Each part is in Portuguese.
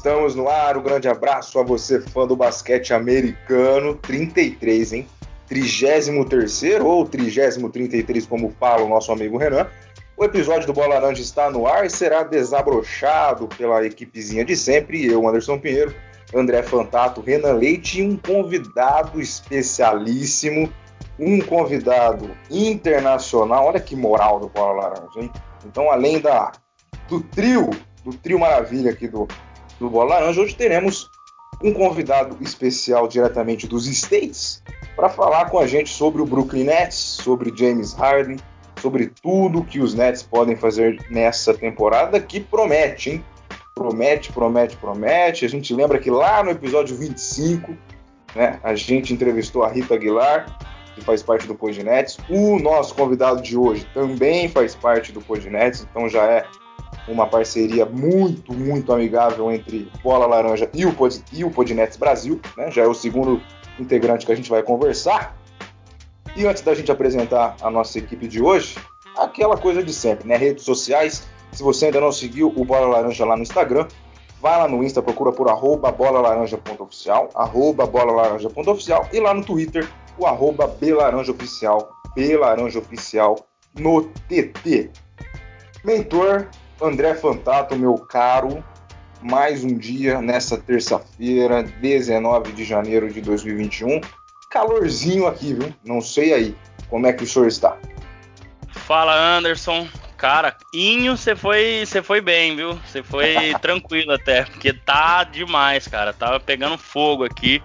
Estamos no ar. Um grande abraço a você, fã do basquete americano. 33, hein? 33 ou 3033, como fala o nosso amigo Renan. O episódio do Bola Laranja está no ar e será desabrochado pela equipezinha de sempre. Eu, Anderson Pinheiro, André Fantato, Renan Leite e um convidado especialíssimo, um convidado internacional. Olha que moral do Bola Laranja, hein? Então, além da, do trio, do trio maravilha aqui do, do Bola Laranja, hoje teremos um convidado especial diretamente dos States para falar com a gente sobre o Brooklyn Nets, sobre James Harden, sobre tudo que os Nets podem fazer nessa temporada que promete, hein? Promete, promete, promete. A gente lembra que lá no episódio 25, né, a gente entrevistou a Rita Aguilar, que faz parte do Podnets. O nosso convidado de hoje também faz parte do Podnets, então já é uma parceria muito, muito amigável entre Bola Laranja e o, Pod, e o Podnets Brasil. Né? Já é o segundo integrante que a gente vai conversar. E antes da gente apresentar a nossa equipe de hoje, aquela coisa de sempre, né? Redes sociais. Se você ainda não seguiu o Bola Laranja lá no Instagram, vai lá no Insta, procura por arroba bolalaranja.oficial, arroba bolalaranja.oficial e lá no Twitter, o arroba belaranjaoficial, belaranjaoficial no TT. Mentor André Fantato, meu caro, mais um dia nessa terça-feira, 19 de janeiro de 2021. Calorzinho aqui, viu? Não sei aí como é que o senhor está. Fala, Anderson. Cara, Inho, você foi, você foi bem, viu? Você foi tranquilo até, porque tá demais, cara. Tava pegando fogo aqui,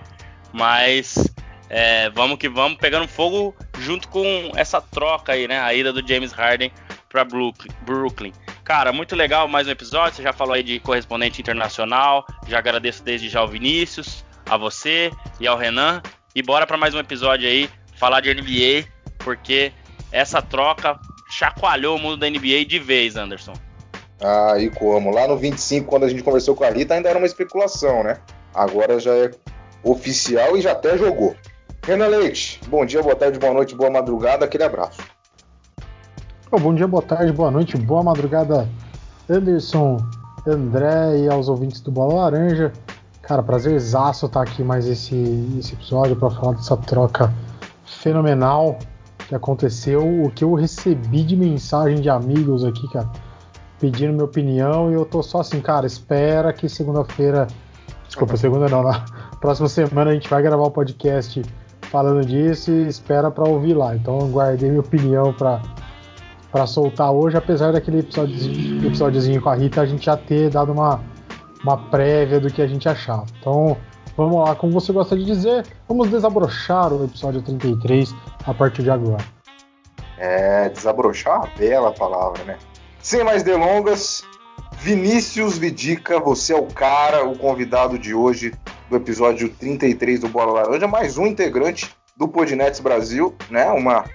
mas é, vamos que vamos, pegando fogo junto com essa troca aí, né? A ida do James Harden para Brooklyn. Cara, muito legal mais um episódio. Você já falou aí de correspondente internacional. Já agradeço desde já ao Vinícius, a você e ao Renan. E bora para mais um episódio aí, falar de NBA, porque essa troca chacoalhou o mundo da NBA de vez, Anderson. Ah, e como? Lá no 25, quando a gente conversou com a Rita, ainda era uma especulação, né? Agora já é oficial e já até jogou. Renan Leite, bom dia, boa tarde, boa noite, boa madrugada, aquele abraço. Oh, bom dia, boa tarde, boa noite, boa madrugada, Anderson, André e aos ouvintes do Bola Laranja. Cara, prazerzaço estar aqui mais esse, esse episódio para falar dessa troca fenomenal que aconteceu, o que eu recebi de mensagem de amigos aqui, cara, pedindo minha opinião e eu tô só assim, cara, espera que segunda-feira, desculpa, segunda não, na próxima semana a gente vai gravar o um podcast falando disso e espera para ouvir lá. Então guardei minha opinião para para soltar hoje, apesar daquele episódio, episódiozinho com a Rita, a gente já ter dado uma, uma prévia do que a gente achava. Então, vamos lá, como você gosta de dizer, vamos desabrochar o episódio 33 a partir de agora. É, desabrochar uma bela palavra, né? Sem mais delongas, Vinícius Vidica, você é o cara, o convidado de hoje do episódio 33 do Bola Laranja, mais um integrante do Podnets Brasil, né? Uma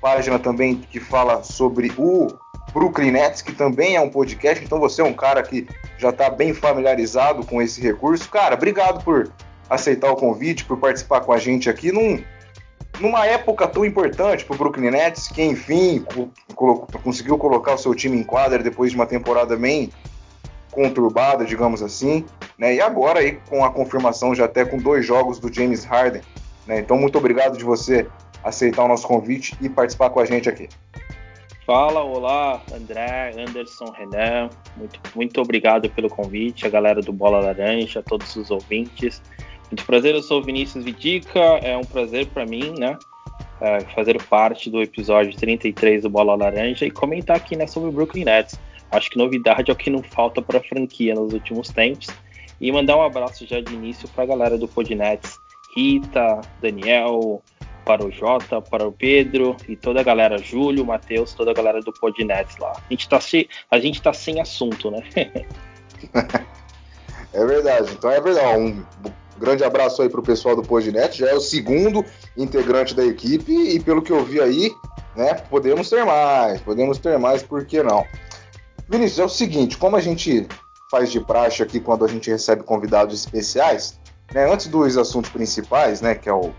página também que fala sobre o Brooklyn Nets, que também é um podcast, então você é um cara que já está bem familiarizado com esse recurso. Cara, obrigado por aceitar o convite, por participar com a gente aqui num, numa época tão importante para o Brooklyn Nets, que enfim conseguiu colocar o seu time em quadra depois de uma temporada bem conturbada, digamos assim, né? E agora aí com a confirmação já até com dois jogos do James Harden, né? Então muito obrigado de você aceitar o nosso convite e participar com a gente aqui. Fala, olá, André, Anderson, Renan, muito, muito obrigado pelo convite, a galera do Bola Laranja, todos os ouvintes. Muito prazer, eu sou Vinícius Vidica, é um prazer para mim, né, é, fazer parte do episódio 33 do Bola Laranja e comentar aqui, né, sobre o Brooklyn Nets. Acho que novidade é o que não falta para a franquia nos últimos tempos. E mandar um abraço já de início para a galera do Podnets, Rita, Daniel, para o Jota, para o Pedro e toda a galera, Júlio, Matheus, toda a galera do Podnets lá. A gente tá, se, a gente tá sem assunto, né? é verdade, então é verdade. Um grande abraço aí pro pessoal do Podnet, já é o segundo integrante da equipe e pelo que eu vi aí, né, podemos ter mais, podemos ter mais, por que não? Vinícius, é o seguinte, como a gente faz de praxe aqui quando a gente recebe convidados especiais, né, antes dos assuntos principais, né, que é o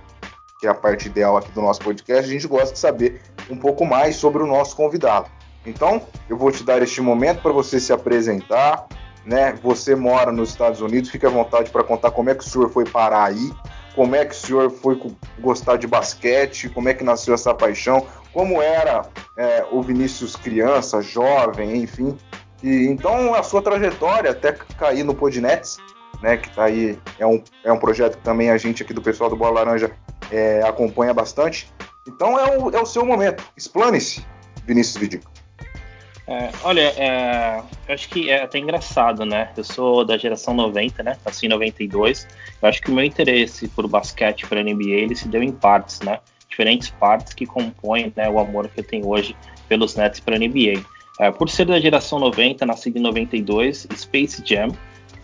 que é a parte ideal aqui do nosso podcast, a gente gosta de saber um pouco mais sobre o nosso convidado. Então, eu vou te dar este momento para você se apresentar, né? Você mora nos Estados Unidos, fique à vontade para contar como é que o senhor foi parar aí, como é que o senhor foi gostar de basquete, como é que nasceu essa paixão, como era é, o Vinícius criança, jovem, enfim. E, então a sua trajetória até cair no Podnets, né, que tá aí, é um, é um projeto que também a gente aqui do pessoal do Bola Laranja é, acompanha bastante. Então é o, é o seu momento. Explane-se, Vinícius Vidico. É, olha, é, eu acho que é até engraçado, né? Eu sou da geração 90, né? Nasci em 92. Eu acho que o meu interesse por basquete, por NBA, ele se deu em partes, né? Diferentes partes que compõem né, o amor que eu tenho hoje pelos Nets para NBA. É, por ser da geração 90, nascido em 92, Space Jam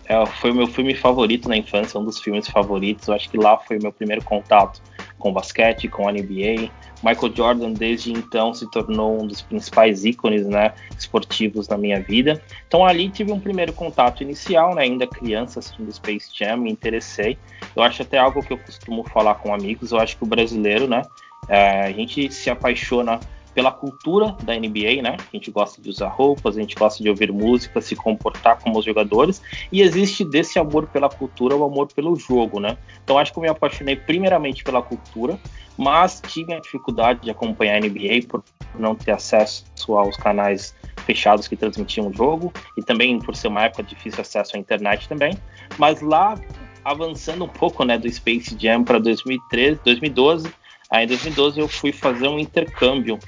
é, foi o meu filme favorito na infância, um dos filmes favoritos. Eu acho que lá foi o meu primeiro contato com basquete, com a NBA. Michael Jordan, desde então, se tornou um dos principais ícones né, esportivos na minha vida. Então, ali tive um primeiro contato inicial, né, ainda criança, assistindo Space Jam, me interessei. Eu acho até algo que eu costumo falar com amigos. Eu acho que o brasileiro, né, é, a gente se apaixona pela cultura da NBA, né? A gente gosta de usar roupas, a gente gosta de ouvir música, se comportar como os jogadores, e existe desse amor pela cultura o amor pelo jogo, né? Então acho que eu me apaixonei primeiramente pela cultura, mas tive a dificuldade de acompanhar a NBA por não ter acesso aos canais fechados que transmitiam o jogo e também por ser uma época de difícil acesso à internet também. Mas lá avançando um pouco, né, do Space Jam para 2013, 2012, aí em 2012 eu fui fazer um intercâmbio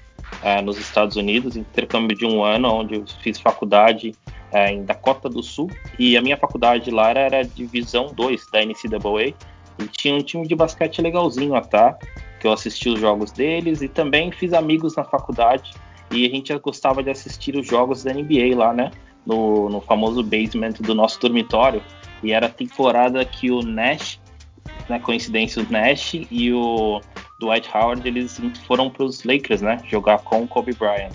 é, nos Estados Unidos, intercâmbio de um ano, onde eu fiz faculdade é, em Dakota do Sul, e a minha faculdade lá era, era divisão 2 da NCAA, e tinha um time de basquete legalzinho até, que eu assisti os jogos deles, e também fiz amigos na faculdade, e a gente gostava de assistir os jogos da NBA lá, né, no, no famoso basement do nosso dormitório, e era a temporada que o Nash, né, coincidência, o Nash e o Dwight Howard, eles foram para os Lakers, né? Jogar com Kobe Bryant.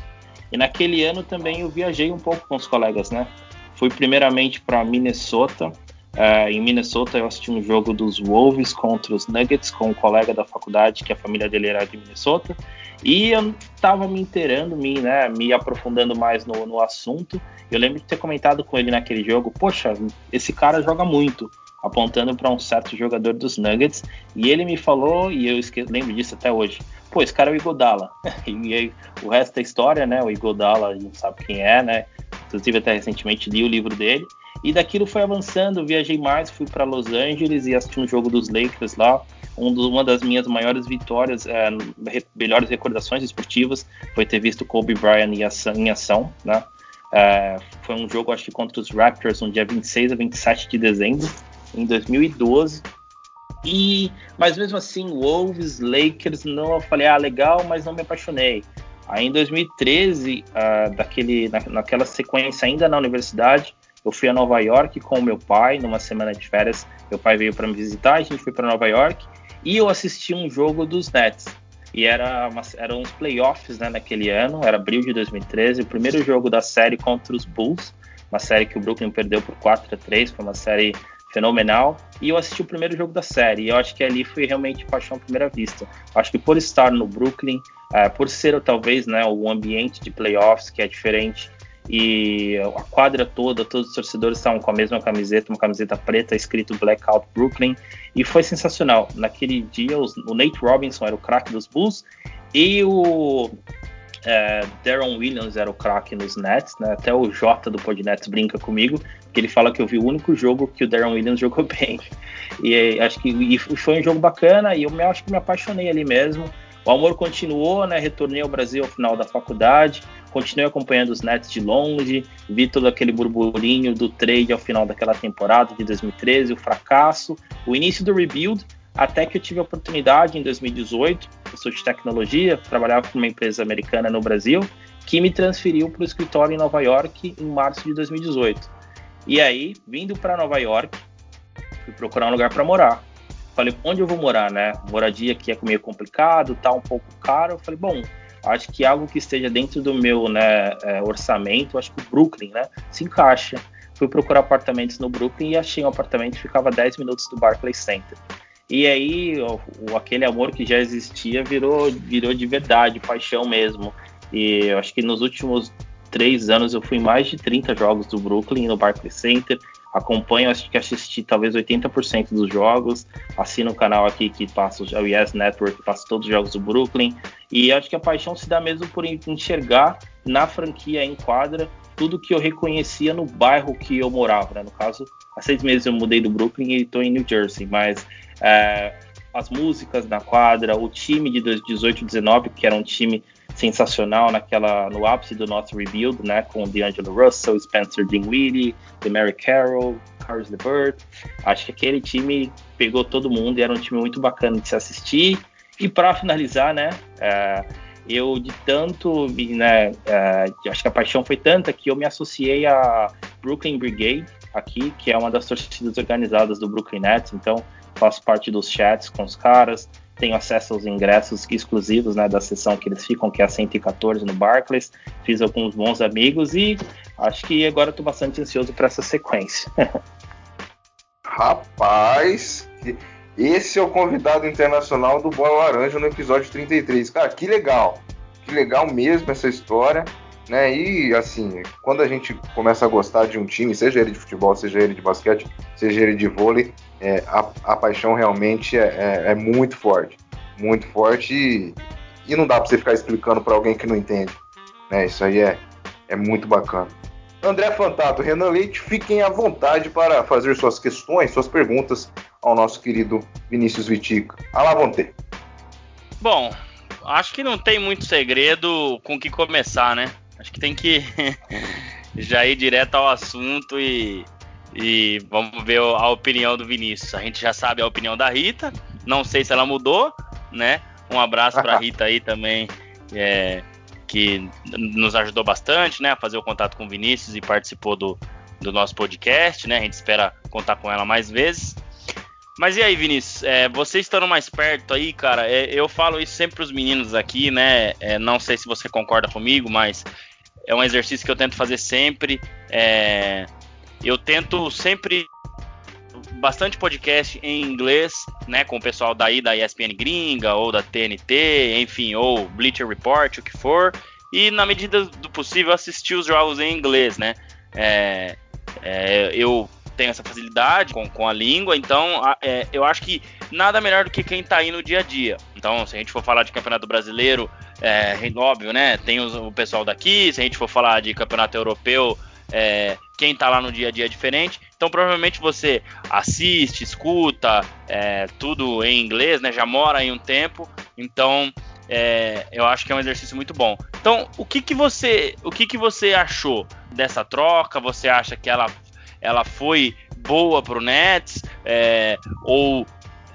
E naquele ano também eu viajei um pouco com os colegas, né? Fui primeiramente para Minnesota. Uh, em Minnesota eu assisti um jogo dos Wolves contra os Nuggets com um colega da faculdade que a família dele era de Minnesota. E eu estava me inteirando, me, né, me aprofundando mais no, no assunto. Eu lembro de ter comentado com ele naquele jogo: Poxa, esse cara joga muito apontando para um certo jogador dos Nuggets, e ele me falou, e eu lembro disso até hoje, pô, esse cara é o Igodala. e aí, o resto da história, né, o Igodala, a gente sabe quem é, né, inclusive até recentemente li o livro dele, e daquilo foi avançando, viajei mais, fui para Los Angeles e assisti um jogo dos Lakers lá, um do, uma das minhas maiores vitórias, é, melhores recordações esportivas, foi ter visto Kobe Bryant em ação, em ação né, é, foi um jogo, acho que contra os Raptors, no dia 26 a 27 de dezembro em 2012. E, mas mesmo assim, Wolves, Lakers, não, eu falei, ah, legal, mas não me apaixonei. Aí em 2013, uh, ah, daquele, na, naquela sequência ainda na universidade, eu fui a Nova York com meu pai, numa semana de férias. Meu pai veio para me visitar, a gente foi para Nova York e eu assisti um jogo dos Nets. E era uma, eram uns playoffs né, naquele ano, era abril de 2013, o primeiro jogo da série contra os Bulls, uma série que o Brooklyn perdeu por 4 a 3, foi uma série fenomenal. E eu assisti o primeiro jogo da série. E eu acho que ali foi realmente paixão à primeira vista. Acho que por estar no Brooklyn, uh, por ser talvez né, o ambiente de playoffs que é diferente e a quadra toda, todos os torcedores estavam com a mesma camiseta, uma camiseta preta escrito Blackout Brooklyn, e foi sensacional. Naquele dia, os, o Nate Robinson era o craque dos Bulls e o é, Darren Williams era o craque nos Nets, né? Até o Jota do Podnets brinca comigo, que ele fala que eu vi o único jogo que o Darren Williams jogou bem. E acho que e foi um jogo bacana e eu me, acho que me apaixonei ali mesmo. O amor continuou, né? Retornei ao Brasil ao final da faculdade, continuei acompanhando os Nets de longe, vi todo aquele burburinho do trade ao final daquela temporada de 2013, o fracasso, o início do rebuild, até que eu tive a oportunidade em 2018, eu sou de tecnologia, trabalhava com uma empresa americana no Brasil, que me transferiu para o escritório em Nova York em março de 2018. E aí, vindo para Nova York, fui procurar um lugar para morar. Falei, onde eu vou morar, né? Moradia aqui é meio complicado, tá um pouco caro. Eu falei, bom, acho que algo que esteja dentro do meu né, é, orçamento, acho que o Brooklyn, né, se encaixa. Fui procurar apartamentos no Brooklyn e achei um apartamento que ficava 10 minutos do Barclays Center. E aí, o, aquele amor que já existia virou, virou de verdade, paixão mesmo. E eu acho que nos últimos três anos eu fui em mais de 30 jogos do Brooklyn no Barclays Center. Acompanho, acho que assisti talvez 80% dos jogos. Assino o canal aqui que passa o Yes Network, que passa todos os jogos do Brooklyn. E acho que a paixão se dá mesmo por enxergar na franquia em quadra tudo que eu reconhecia no bairro que eu morava. Né? No caso, há seis meses eu mudei do Brooklyn e estou em New Jersey, mas é, as músicas na quadra, o time de 18 19, que era um time sensacional naquela no ápice do nosso rebuild, né, com D'Angelo Russell, Spencer Dinwiddie, Mary Carroll, Carlos LeVert. Acho que aquele time pegou todo mundo e era um time muito bacana de se assistir. E para finalizar, né, é, eu de tanto, né, é, acho que a paixão foi tanta que eu me associei a Brooklyn Brigade aqui, que é uma das torcidas organizadas do Brooklyn Nets. Então faço parte dos chats com os caras, tenho acesso aos ingressos exclusivos né, da sessão que eles ficam, que é a 114 no Barclays. Fiz alguns bons amigos e acho que agora estou bastante ansioso para essa sequência. Rapaz, esse é o convidado internacional do Bola Laranja no episódio 33. Cara, que legal. Que legal mesmo essa história. Né? E assim, quando a gente começa a gostar de um time, seja ele de futebol, seja ele de basquete, seja ele de vôlei, é, a, a, paixão realmente é, é, é, muito forte. Muito forte e, e não dá para você ficar explicando para alguém que não entende. Né? Isso aí é, é muito bacana. André Fantato, Renan Leite, fiquem à vontade para fazer suas questões, suas perguntas ao nosso querido Vinícius Vitica. Alá, Vonte. Bom, acho que não tem muito segredo com que começar, né? Acho que tem que já ir direto ao assunto e, e vamos ver a opinião do Vinícius. A gente já sabe a opinião da Rita, não sei se ela mudou, né? Um abraço para a Rita aí também, é, que nos ajudou bastante, né? A fazer o contato com o Vinícius e participou do, do nosso podcast, né? A gente espera contar com ela mais vezes. Mas e aí, Vinícius? É, você estando mais perto aí, cara, é, eu falo isso sempre para os meninos aqui, né? É, não sei se você concorda comigo, mas é um exercício que eu tento fazer sempre. É, eu tento sempre bastante podcast em inglês, né, com o pessoal daí da ESPN gringa ou da TNT, enfim, ou Bleacher Report, o que for, e na medida do possível assistir os jogos em inglês, né. É, é, eu tenho essa facilidade com, com a língua, então é, eu acho que nada melhor do que quem está aí no dia a dia. Então, se a gente for falar de Campeonato Brasileiro, é óbvio, né? Tem os, o pessoal daqui, se a gente for falar de Campeonato Europeu, é, quem está lá no dia a dia é diferente. Então, provavelmente você assiste, escuta, é, tudo em inglês, né? Já mora aí um tempo, então é, eu acho que é um exercício muito bom. Então, o que, que você, o que, que você achou dessa troca? Você acha que ela ela foi boa para o Nets é, ou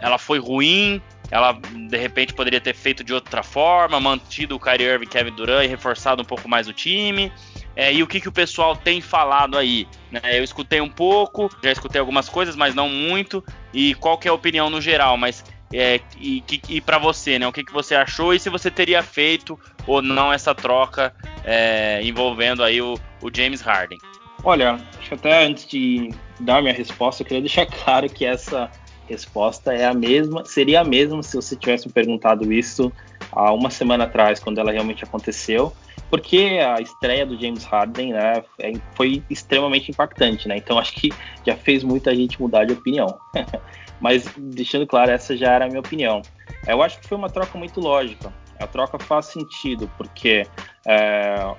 ela foi ruim, ela de repente poderia ter feito de outra forma, mantido o Kyrie Irving, Kevin Durant e reforçado um pouco mais o time. É, e o que, que o pessoal tem falado aí? Né? Eu escutei um pouco, já escutei algumas coisas, mas não muito. E qual que é a opinião no geral? Mas é, e, e para você, né? O que, que você achou e se você teria feito ou não essa troca é, envolvendo aí o, o James Harden? Olha, acho que até antes de dar minha resposta, eu queria deixar claro que essa resposta é a mesma, seria a mesma se você tivesse me perguntado isso há uma semana atrás, quando ela realmente aconteceu, porque a estreia do James Harden né, é, foi extremamente impactante, né? Então acho que já fez muita gente mudar de opinião. Mas deixando claro, essa já era a minha opinião. Eu acho que foi uma troca muito lógica. A troca faz sentido, porque é,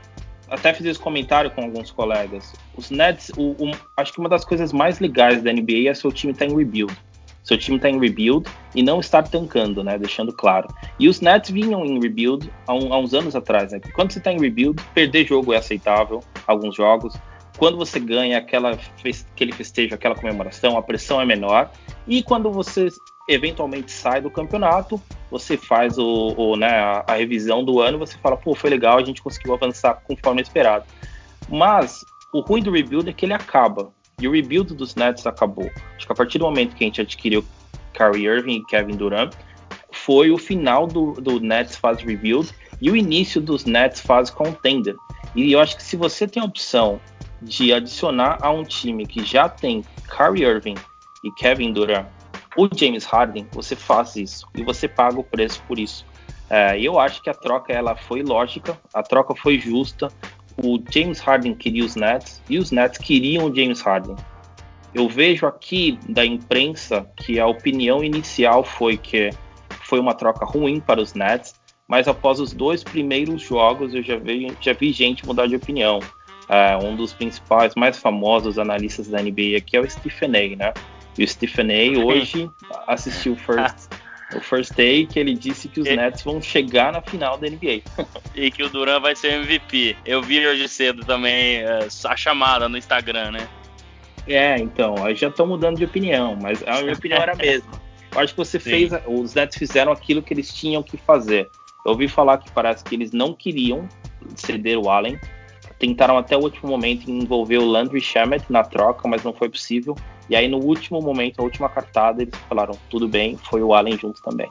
até fiz esse comentário com alguns colegas. Os Nets, o, o, acho que uma das coisas mais legais da NBA é seu time estar tá em rebuild. Seu time está em rebuild e não estar tancando, né? Deixando claro. E os Nets vinham em rebuild há, um, há uns anos atrás, né? Quando você está em rebuild, perder jogo é aceitável, alguns jogos. Quando você ganha aquela, aquele festejo, aquela comemoração, a pressão é menor. E quando você eventualmente sai do campeonato, você faz o, o né, a, a, revisão do ano, você fala, pô, foi legal, a gente conseguiu avançar conforme esperado. Mas o ruim do rebuild é que ele acaba. E o rebuild dos Nets acabou. Acho que a partir do momento que a gente adquiriu Kyrie Irving e Kevin Durant, foi o final do, do Nets fase rebuild e o início dos Nets fase contender. E eu acho que se você tem a opção de adicionar a um time que já tem Kyrie Irving e Kevin Durant o James Harden, você faz isso e você paga o preço por isso. É, eu acho que a troca ela foi lógica, a troca foi justa. O James Harden queria os Nets e os Nets queriam o James Harden. Eu vejo aqui da imprensa que a opinião inicial foi que foi uma troca ruim para os Nets, mas após os dois primeiros jogos eu já vi, já vi gente mudar de opinião. É, um dos principais, mais famosos analistas da NBA aqui é o Stephen A, né? E o Stephen A hoje assistiu o First, o First Take, ele disse que os e... Nets vão chegar na final da NBA. e que o Duran vai ser MVP. Eu vi hoje cedo também é, a chamada no Instagram, né? É, então, aí já estão mudando de opinião, mas a minha opinião era a mesma. Eu acho que você Sim. fez, os Nets fizeram aquilo que eles tinham que fazer. Eu ouvi falar que parece que eles não queriam ceder o Allen. Tentaram até o último momento envolver o Landry Shamet na troca, mas não foi possível. E aí no último momento, a última cartada, eles falaram tudo bem, foi o Allen junto também.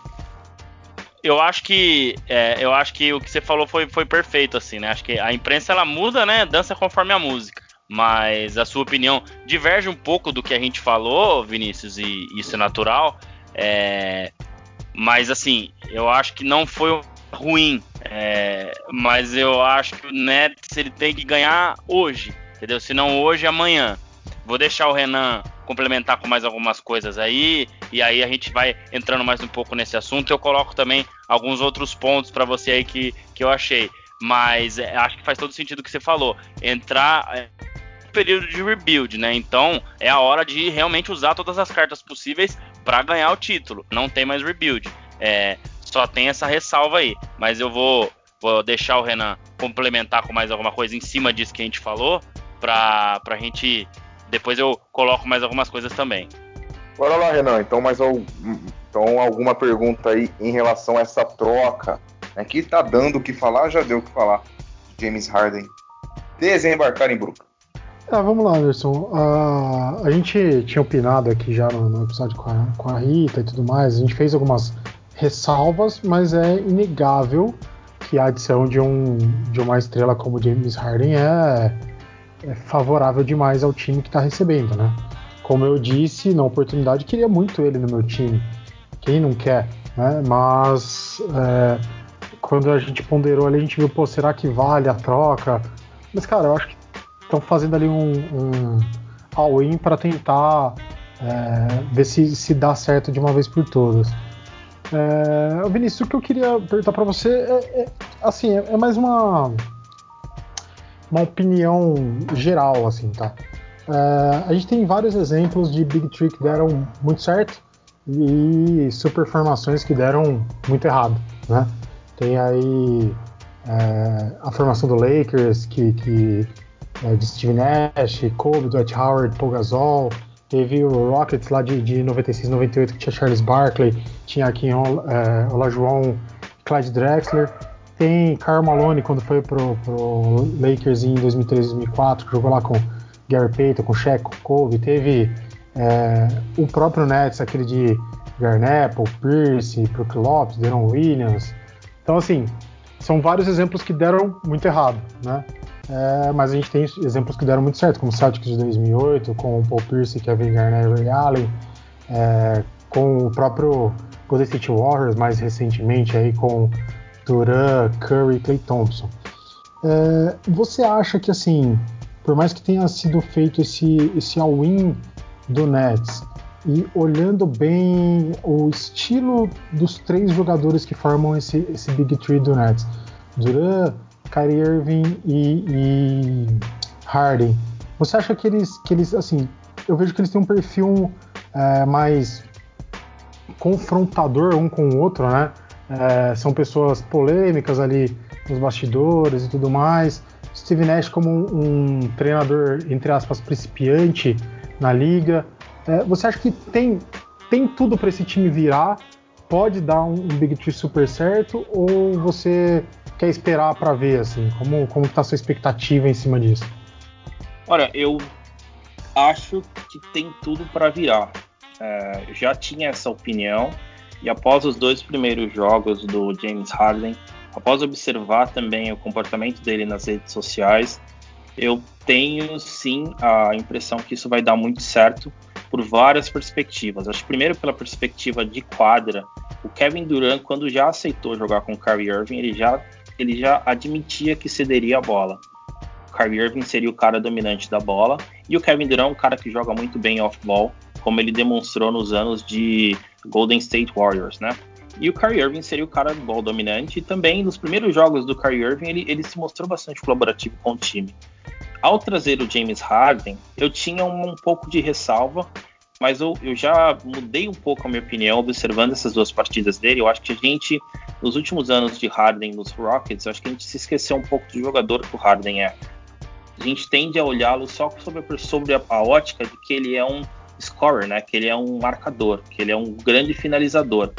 Eu acho que é, eu acho que o que você falou foi, foi perfeito assim, né? Acho que a imprensa ela muda, né? Dança conforme a música mas a sua opinião diverge um pouco do que a gente falou, Vinícius, e isso é natural. É, mas assim, eu acho que não foi ruim, é, mas eu acho que o Nets ele tem que ganhar hoje, entendeu? Se não hoje, amanhã. Vou deixar o Renan complementar com mais algumas coisas aí, e aí a gente vai entrando mais um pouco nesse assunto. Eu coloco também alguns outros pontos para você aí que, que eu achei. Mas é, acho que faz todo sentido o que você falou. Entrar é, período de rebuild, né? Então é a hora de realmente usar todas as cartas possíveis para ganhar o título. Não tem mais rebuild. É, só tem essa ressalva aí. Mas eu vou, vou deixar o Renan complementar com mais alguma coisa em cima disso que a gente falou, para a gente. Depois eu coloco mais algumas coisas também. Bora lá, Renan. Então, mais então, alguma pergunta aí em relação a essa troca? Né, que tá dando o que falar, já deu o que falar. James Harden desembarcar em Brooklyn. É, vamos lá, Anderson. Uh, a gente tinha opinado aqui já no, no episódio com a, com a, Rita e tudo mais. A gente fez algumas ressalvas, mas é inegável que a adição de, um, de uma estrela como James Harden é, é favorável demais ao time que está recebendo, né? Como eu disse na oportunidade, queria muito ele no meu time. Quem não quer, né? Mas é, quando a gente ponderou ali, a gente viu, pô, será que vale a troca? Mas, cara, eu acho que estão fazendo ali um, um all-in para tentar é, ver se, se dá certo de uma vez por todas. É, Vinícius, o que eu queria perguntar para você é, é assim, é, é, mais uma uma opinião geral, assim, tá? É, a gente tem vários exemplos de Big Tree que deram muito certo e super formações que deram muito errado, né? Tem aí é, a formação do Lakers que, que é, de Steve Nash, Kobe, Dwight Howard, Paul Gasol. Teve o Rockets lá de, de 96, 98 que tinha Charles Barkley, tinha aqui é, Olajuwon, Clyde Drexler. Tem Karl Malone quando foi pro, pro Lakers em 2003, 2004, que jogou lá com Gary Payton, com Shaq, com Kobe. Teve é, o próprio Nets, aquele de Garnett, Paul Pierce, Brook Lopes, Deron Williams. Então, assim, são vários exemplos que deram muito errado, né? É, mas a gente tem exemplos que deram muito certo, como o Celtics de 2008, com o Paul Pierce, Kevin Garnett e Ray Allen, é, com o próprio Golden State Warriors, mais recentemente, aí com Duran, Curry e Clay Thompson. É, você acha que, assim, por mais que tenha sido feito esse, esse all-in do Nets, e olhando bem o estilo dos três jogadores que formam esse, esse Big Three do Nets, Duran, Kyrie Irving e, e, Harden. Você acha que eles, que eles, assim, eu vejo que eles têm um perfil é, mais confrontador um com o outro, né? É, são pessoas polêmicas ali nos bastidores e tudo mais. Steve Nash como um, um treinador, entre aspas, principiante na liga. É, você acha que tem, tem tudo para esse time virar? Pode dar um, um Big Tree super certo? Ou você quer esperar para ver assim? Como como está a sua expectativa em cima disso? Olha, eu acho que tem tudo para virar. É, já tinha essa opinião e após os dois primeiros jogos do James Harden, após observar também o comportamento dele nas redes sociais, eu tenho sim a impressão que isso vai dar muito certo por várias perspectivas. Acho que primeiro pela perspectiva de quadra, o Kevin Durant quando já aceitou jogar com o Kyrie Irving, ele já ele já admitia que cederia a bola. Kyrie Irving seria o cara dominante da bola e o Kevin Durant é um cara que joga muito bem off-ball, como ele demonstrou nos anos de Golden State Warriors, né? E o Kyrie Irving seria o cara do ball dominante e também nos primeiros jogos do Kyrie Irving ele, ele se mostrou bastante colaborativo com o time. Ao trazer o James Harden, eu tinha um, um pouco de ressalva, mas eu, eu, já mudei um pouco a minha opinião observando essas duas partidas dele. Eu acho que a gente, nos últimos anos de Harden nos Rockets, acho que a gente se esqueceu um pouco do jogador que o Harden é. A gente tende a olhá-lo só sobre, a, sobre a, a, ótica de que ele é um scorer, né? Que ele é um marcador, que ele é um grande finalizador.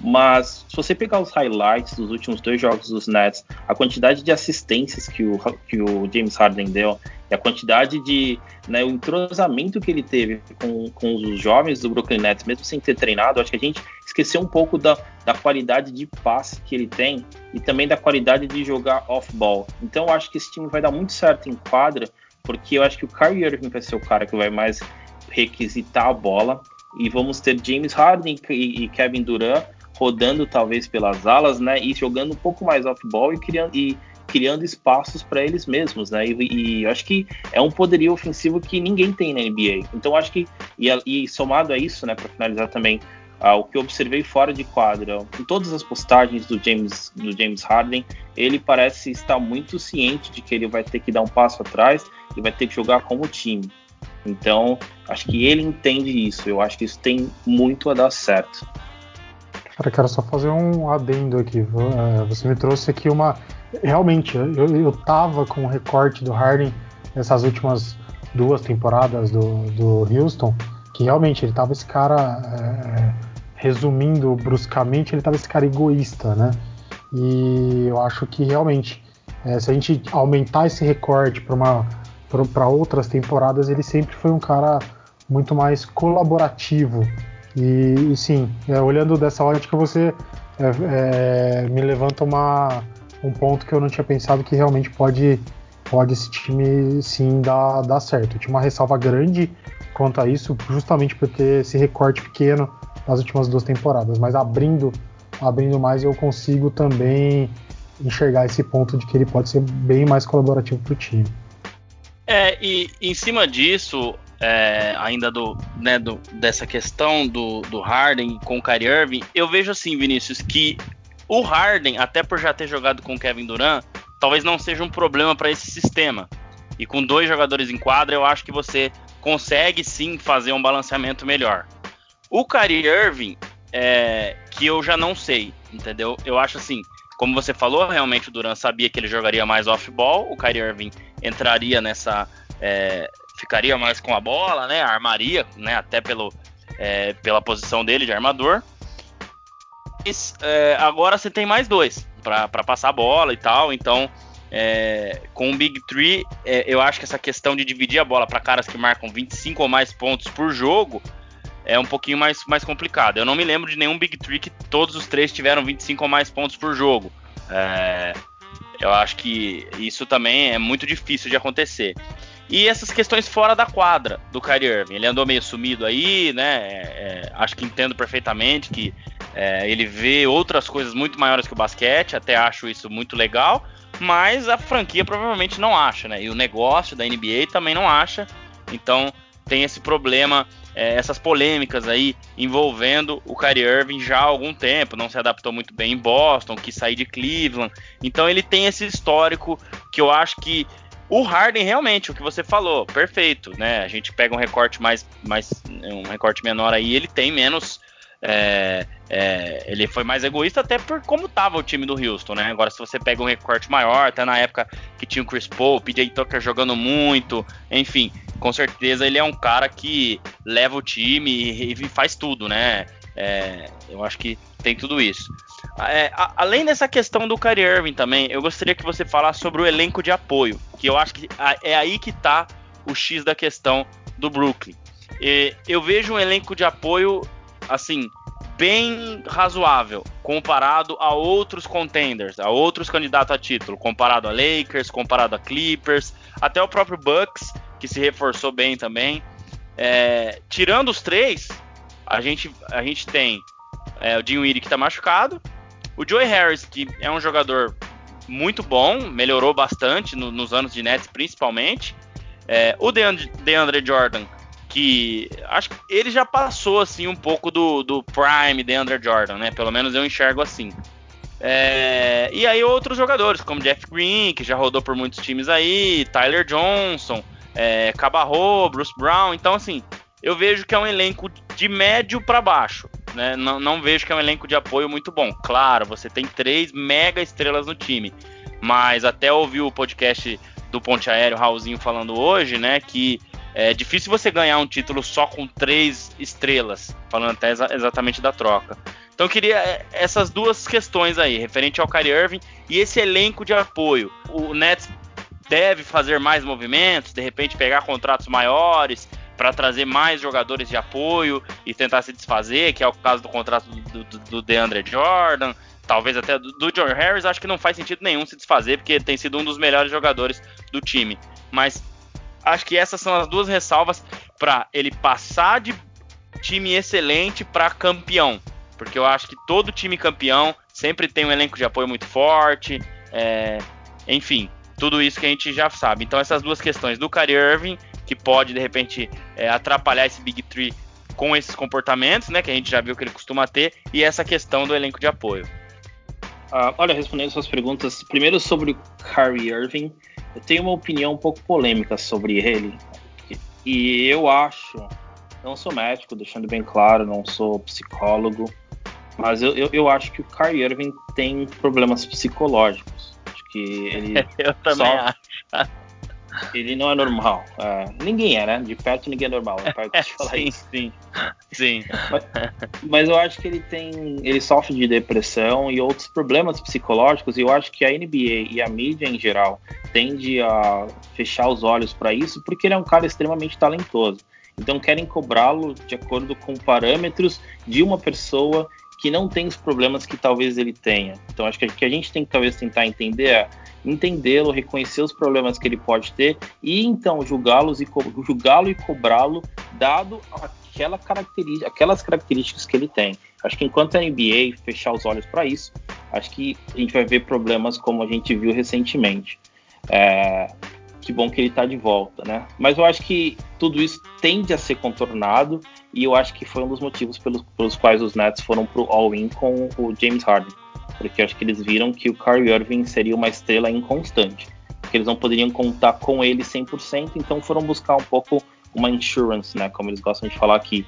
Mas se você pegar os highlights dos últimos dois jogos dos Nets, a quantidade de assistências que o, que o James Harden deu e a quantidade de né, o entrosamento que ele teve com, com os jovens do Brooklyn Nets, mesmo sem ter treinado, acho que a gente esqueceu um pouco da, da qualidade de passe que ele tem e também da qualidade de jogar off-ball. Então eu acho que esse time vai dar muito certo em quadra, porque eu acho que o Kyrie Irving vai ser o cara que vai mais requisitar a bola e vamos ter James Harden e, Kevin Durant rodando talvez pelas alas, né, e jogando um pouco mais off-ball e criando, e criando espaços para eles mesmos, né, e, e acho que é um poderio ofensivo que ninguém tem na NBA. Então acho que e, e somado a isso, né, para finalizar também ah, o que eu observei fora de quadra, em todas as postagens do James, do James Harden, ele parece estar muito ciente de que ele vai ter que dar um passo atrás e vai ter que jogar como time. Então, acho que ele entende isso. Eu acho que isso tem muito a dar certo. Cara, quero só fazer um adendo aqui. É, você me trouxe aqui uma. Realmente, eu, eu tava com o recorte do Harden nessas últimas duas temporadas do, do Houston, que realmente ele tava esse cara. É, resumindo bruscamente, ele tava esse cara egoísta, né? E eu acho que realmente, é, se a gente aumentar esse recorte para outras temporadas, ele sempre foi um cara muito mais colaborativo e, e sim, é, olhando dessa ótica, você é, é, me levanta uma, um ponto que eu não tinha pensado que realmente pode, pode esse time sim dar, dar certo. Eu tinha uma ressalva grande quanto a isso, justamente por ter esse recorte pequeno nas últimas duas temporadas, mas abrindo, abrindo mais eu consigo também enxergar esse ponto de que ele pode ser bem mais colaborativo para o time. É, e em cima disso, é, ainda do, né, do, dessa questão do, do Harden com o Kyrie Irving, eu vejo assim, Vinícius, que o Harden, até por já ter jogado com o Kevin Durant, talvez não seja um problema para esse sistema. E com dois jogadores em quadra, eu acho que você consegue sim fazer um balanceamento melhor. O Kyrie Irving, é, que eu já não sei, entendeu? Eu acho assim, como você falou, realmente o Durant sabia que ele jogaria mais off-ball, o Kyrie Irving entraria nessa, é, ficaria mais com a bola, né? Armaria, né? Até pelo, é, pela posição dele de armador. Mas, é, agora você tem mais dois para passar a bola e tal. Então, é, com o Big Three, é, eu acho que essa questão de dividir a bola para caras que marcam 25 ou mais pontos por jogo é um pouquinho mais, mais complicado. Eu não me lembro de nenhum Big Three que todos os três tiveram 25 ou mais pontos por jogo. É, eu acho que isso também é muito difícil de acontecer. E essas questões fora da quadra do Kyrie Irving. Ele andou meio sumido aí, né? É, é, acho que entendo perfeitamente que é, ele vê outras coisas muito maiores que o basquete, até acho isso muito legal, mas a franquia provavelmente não acha, né? E o negócio da NBA também não acha. Então tem esse problema, é, essas polêmicas aí envolvendo o Kyrie Irving já há algum tempo. Não se adaptou muito bem em Boston, quis sair de Cleveland. Então ele tem esse histórico que eu acho que o Harden, realmente, o que você falou, perfeito, né? A gente pega um recorte mais, mais um recorte menor aí, ele tem menos. É, é, ele foi mais egoísta até por como tava o time do Houston, né? Agora, se você pega um recorte maior, até na época que tinha o Chris Paul, o PJ Tucker jogando muito, enfim, com certeza ele é um cara que leva o time e, e faz tudo, né? É, eu acho que tem tudo isso. É, a, além dessa questão do Kyrie Irving também, eu gostaria que você falasse sobre o elenco de apoio, que eu acho que é aí que tá o X da questão do Brooklyn. E eu vejo um elenco de apoio, assim, bem razoável, comparado a outros contenders, a outros candidatos a título, comparado a Lakers, comparado a Clippers, até o próprio Bucks, que se reforçou bem também. É, tirando os três, a gente, a gente tem é, o Dinwiddie que está machucado, o Joey Harris, que é um jogador muito bom, melhorou bastante no, nos anos de Nets principalmente. É, o DeAndre, DeAndre Jordan, que acho que ele já passou assim um pouco do, do prime DeAndre Jordan, né? Pelo menos eu enxergo assim. É, e aí outros jogadores, como Jeff Green, que já rodou por muitos times aí, Tyler Johnson, é, Cabarro, Bruce Brown. Então, assim, eu vejo que é um elenco de médio para baixo. Né? Não, não, vejo que é um elenco de apoio muito bom. Claro, você tem três mega estrelas no time. Mas até ouvi o podcast do Ponte Aéreo, Raulzinho, falando hoje, né? Que é difícil você ganhar um título só com três estrelas, falando até exa exatamente da troca. Então eu queria é, essas duas questões aí, referente ao Kyrie Irving e esse elenco de apoio. O Nets deve fazer mais movimentos, de repente pegar contratos maiores para trazer mais jogadores de apoio e tentar se desfazer, que é o caso do contrato do, do, do DeAndre Jordan, talvez até do, do John Harris, acho que não faz sentido nenhum se desfazer, porque tem sido um dos melhores jogadores do time. Mas acho que essas são as duas ressalvas para ele passar de time excelente para campeão. Porque eu acho que todo time campeão sempre tem um elenco de apoio muito forte. É, enfim, tudo isso que a gente já sabe. Então, essas duas questões do Kyrie Irving, que pode de repente é, atrapalhar esse Big Three com esses comportamentos, né, que a gente já viu que ele costuma ter, e essa questão do elenco de apoio. Uh, olha, respondendo suas perguntas, primeiro sobre o Kyrie Irving, eu tenho uma opinião um pouco polêmica sobre ele. E eu acho, não sou médico, deixando bem claro, não sou psicólogo, mas eu, eu, eu acho que o Kyrie Irving tem problemas psicológicos. Que ele. eu também só... acho. Ele não é normal. É, ninguém é, né? De perto ninguém é normal. É perto de falar sim, isso. Sim, sim. Mas, mas, eu acho que ele tem. Ele sofre de depressão e outros problemas psicológicos. E eu acho que a NBA e a mídia em geral tende a fechar os olhos para isso, porque ele é um cara extremamente talentoso. Então querem cobrá-lo de acordo com parâmetros de uma pessoa que não tem os problemas que talvez ele tenha. Então acho que a gente tem que talvez tentar entender é entendê-lo, reconhecer os problemas que ele pode ter e então julgá-los e julgá-lo e cobrá-lo dado aquela característica, aquelas características que ele tem. Acho que enquanto a NBA fechar os olhos para isso, acho que a gente vai ver problemas como a gente viu recentemente. É, que bom que ele está de volta, né? Mas eu acho que tudo isso tende a ser contornado e eu acho que foi um dos motivos pelos, pelos quais os Nets foram pro all-in com o James Harden porque acho que eles viram que o Kyrie Irving seria uma estrela inconstante, que eles não poderiam contar com ele 100%, então foram buscar um pouco uma insurance, né, como eles gostam de falar aqui.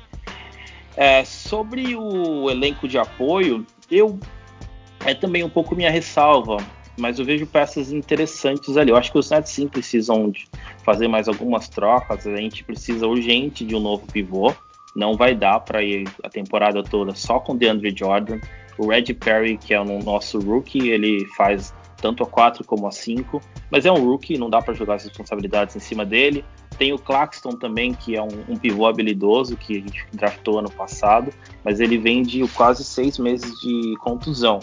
É, sobre o elenco de apoio, eu é também um pouco minha ressalva, mas eu vejo peças interessantes ali. Eu acho que os Nets sim precisam fazer mais algumas trocas. A gente precisa urgente de um novo pivô. Não vai dar para ir a temporada toda só com DeAndre Jordan. O Red Perry, que é o nosso rookie, ele faz tanto a 4 como a 5, mas é um rookie, não dá para jogar as responsabilidades em cima dele. Tem o Claxton também, que é um, um, pivô habilidoso que a gente draftou ano passado, mas ele vem de quase seis meses de contusão.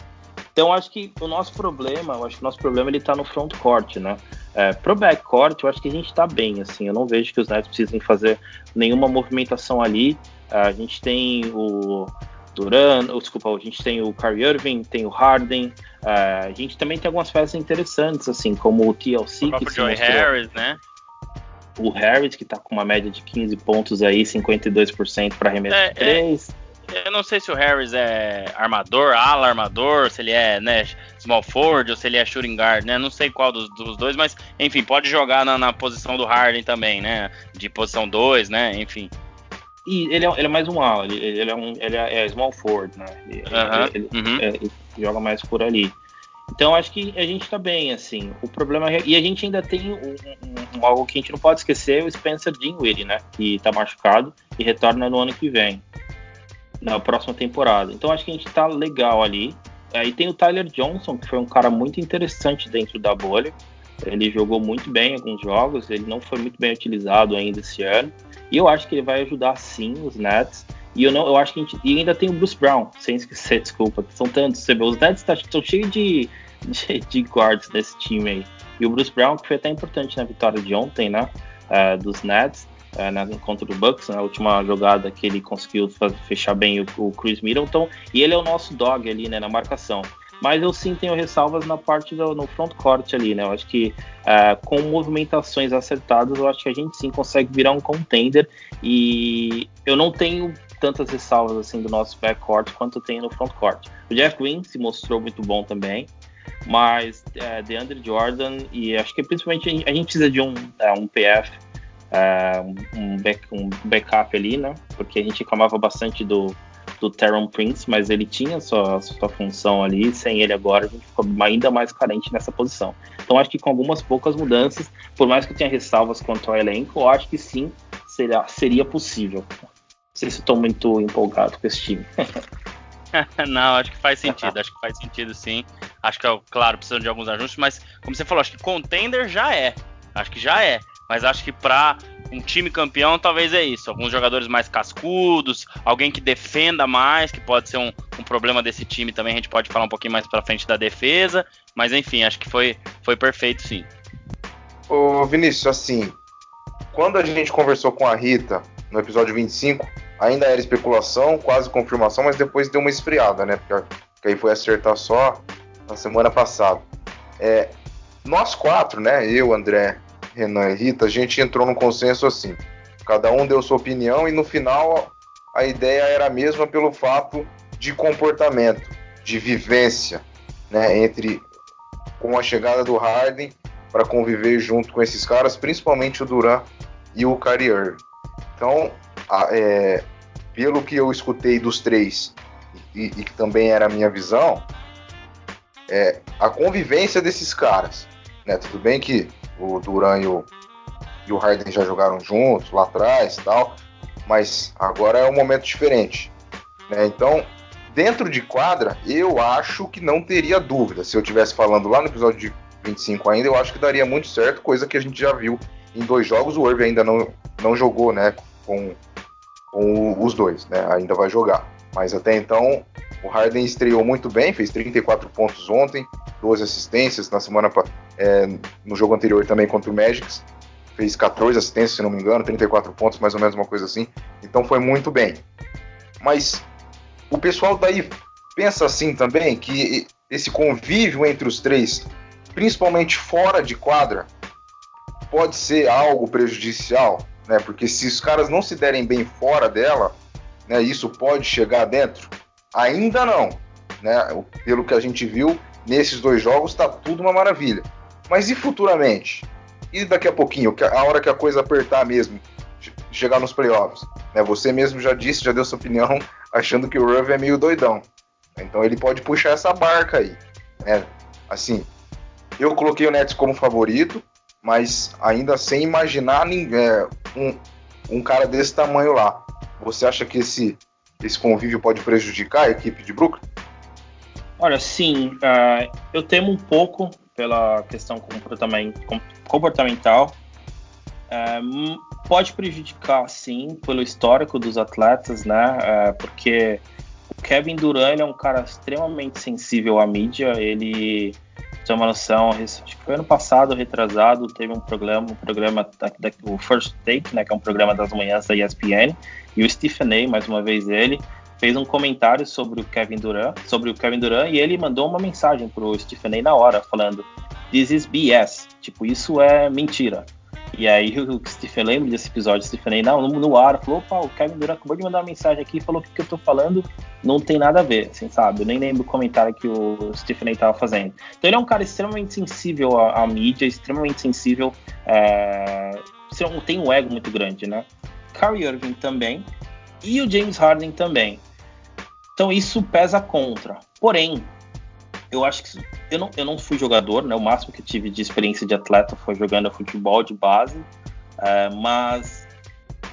Então acho que o nosso problema, eu acho que o nosso problema ele tá no front court, né? É, pro back court, eu acho que a gente está bem, assim, eu não vejo que os Nets precisem fazer nenhuma movimentação ali. A gente tem o Duran, ou, desculpa, a gente tem o Kyrie Irving, tem o Harden, uh, a gente também tem algumas peças interessantes, assim, como o TLC. O que Joy Harris, né? O Harris, que tá com uma média de 15 pontos aí, 52% para arremesso é, de 3. É, eu não sei se o Harris é armador, ala armador, se ele é né, small forward ou se ele é shooting guard, né? Não sei qual dos, dos dois, mas enfim, pode jogar na, na posição do Harden também, né? De posição 2, né? Enfim. E ele é, ele é mais um ala, ele, ele, é um ele é, é small forward, né? Ele, ele, uhum. é, ele, joga mais por ali. Então acho que a gente tá bem, assim. O problema é, e a gente ainda tem um, um, um, algo que a gente não pode esquecer, o Spencer Dinwiddie, né? Que tá machucado e retorna no ano que vem, na próxima temporada. Então acho que a gente tá legal ali. Aí tem o Tyler Johnson, que foi um cara muito interessante dentro da bolha. Ele jogou muito bem em alguns jogos, ele não foi muito bem utilizado ainda esse ano. E eu acho que ele vai ajudar sim os Nets. E eu não, eu acho que a gente, e ainda tem o Bruce Brown, sem esquecer, desculpa. São tantos, os Nets estão tá, cheios de, de, de, guards nesse time aí. E o Bruce Brown, que foi até importante na vitória de ontem, né? Uh, dos Nets, uh, na, contra o Bucks, na última jogada que ele conseguiu fechar bem o, o Chris Middleton. E ele é o nosso dog ali, né? Na marcação. mas eu sim tenho ressalvas na parte do no front court ali, né? Eu acho que uh, com movimentações acertadas, eu acho que a gente sim consegue virar um contender e eu não tenho tantas ressalvas assim do nosso backcourt quanto tem no front court. O Jeff Green se mostrou muito bom também, mas é, DeAndre Jordan e acho que principalmente a gente precisa de um, é, um PF, é, um, back, um backup ali, né? Porque a gente reclamava bastante do, do Teron Prince, mas ele tinha sua, sua função ali. Sem ele agora, a gente ficou ainda mais carente nessa posição. Então acho que com algumas poucas mudanças, por mais que tenha ressalvas quanto ao elenco, eu acho que sim seria, seria possível sei se estou muito empolgado com esse time. não, acho que faz sentido, acho que faz sentido sim. Acho que, claro, precisam de alguns ajustes, mas como você falou, acho que contender já é. Acho que já é. Mas acho que para um time campeão, talvez é isso. Alguns jogadores mais cascudos, alguém que defenda mais, que pode ser um, um problema desse time também. A gente pode falar um pouquinho mais para frente da defesa. Mas enfim, acho que foi, foi perfeito sim. Ô Vinícius, assim, quando a gente conversou com a Rita no episódio 25, ainda era especulação, quase confirmação, mas depois deu uma esfriada, né? Porque, aí foi acertar só na semana passada. É, nós quatro, né? Eu, André, Renan e Rita, a gente entrou num consenso assim. Cada um deu sua opinião e no final a ideia era a mesma pelo fato de comportamento, de vivência, né? Entre com a chegada do Harden para conviver junto com esses caras, principalmente o Duran e o Kyrie Então, é, pelo que eu escutei dos três e, que também era a minha visão, é a convivência desses caras. Né? Tudo bem que o Duran e o, e o Harden já jogaram juntos lá atrás tal, mas agora é um momento diferente. Né? Então, dentro de quadra, eu acho que não teria dúvida. Se eu estivesse falando lá no episódio de 25 ainda, eu acho que daria muito certo, coisa que a gente já viu em dois jogos. O Irving ainda não, não jogou né, com com os dois, né? Ainda vai jogar. Mas até então, o Harden estreou muito bem, fez 34 pontos ontem, 12 assistências na semana é, no jogo anterior também contra o Magic, fez 14 assistências, se não me engano, 34 pontos, mais ou menos uma coisa assim. Então foi muito bem. Mas o pessoal daí pensa assim também que esse convívio entre os três, principalmente fora de quadra, pode ser algo prejudicial né? Porque se os caras não se derem bem fora dela, né, isso pode chegar dentro? Ainda não, né? Pelo que a gente viu nesses dois jogos, está tudo uma maravilha. Mas e futuramente? E daqui a pouquinho, a hora que a coisa apertar mesmo, chegar nos playoffs? Né? Você mesmo já disse, já deu sua opinião, achando que o Ruff é meio doidão. Então ele pode puxar essa barca aí. Né? Assim, eu coloquei o Nets como favorito, mas ainda sem imaginar ninguém, é, um, um cara desse tamanho lá. Você acha que esse, esse convívio pode prejudicar a equipe de Brooklyn? Olha, sim, uh, eu temo um pouco pela questão comportamental. Uh, pode prejudicar, sim, pelo histórico dos atletas, né? Uh, porque o Kevin Durant é um cara extremamente sensível à mídia. Ele ter uma noção, acho que foi ano passado, retrasado, teve um programa, um programa da, da, o First Take, né, que é um programa das manhãs da ESPN, e o Stephen A, mais uma vez ele, fez um comentário sobre o Kevin Durant, sobre o Kevin Durant, e ele mandou uma mensagem pro Stephen A na hora, falando: "This is BS", tipo, isso é mentira. E aí o Stephen lembra desse episódio, Stephen não, no, no ar, falou, opa, o Kevin Durant acabou de mandar uma mensagem aqui, falou que o que eu tô falando não tem nada a ver, assim, sabe? Eu nem lembro o comentário que o Stephen A tava fazendo. Então ele é um cara extremamente sensível à, à mídia, extremamente sensível, é, tem um ego muito grande, né? Kyrie Irving também, e o James Harden também. Então isso pesa contra. Porém, eu acho que eu não, eu não fui jogador, né? O máximo que tive de experiência de atleta foi jogando futebol de base. É, mas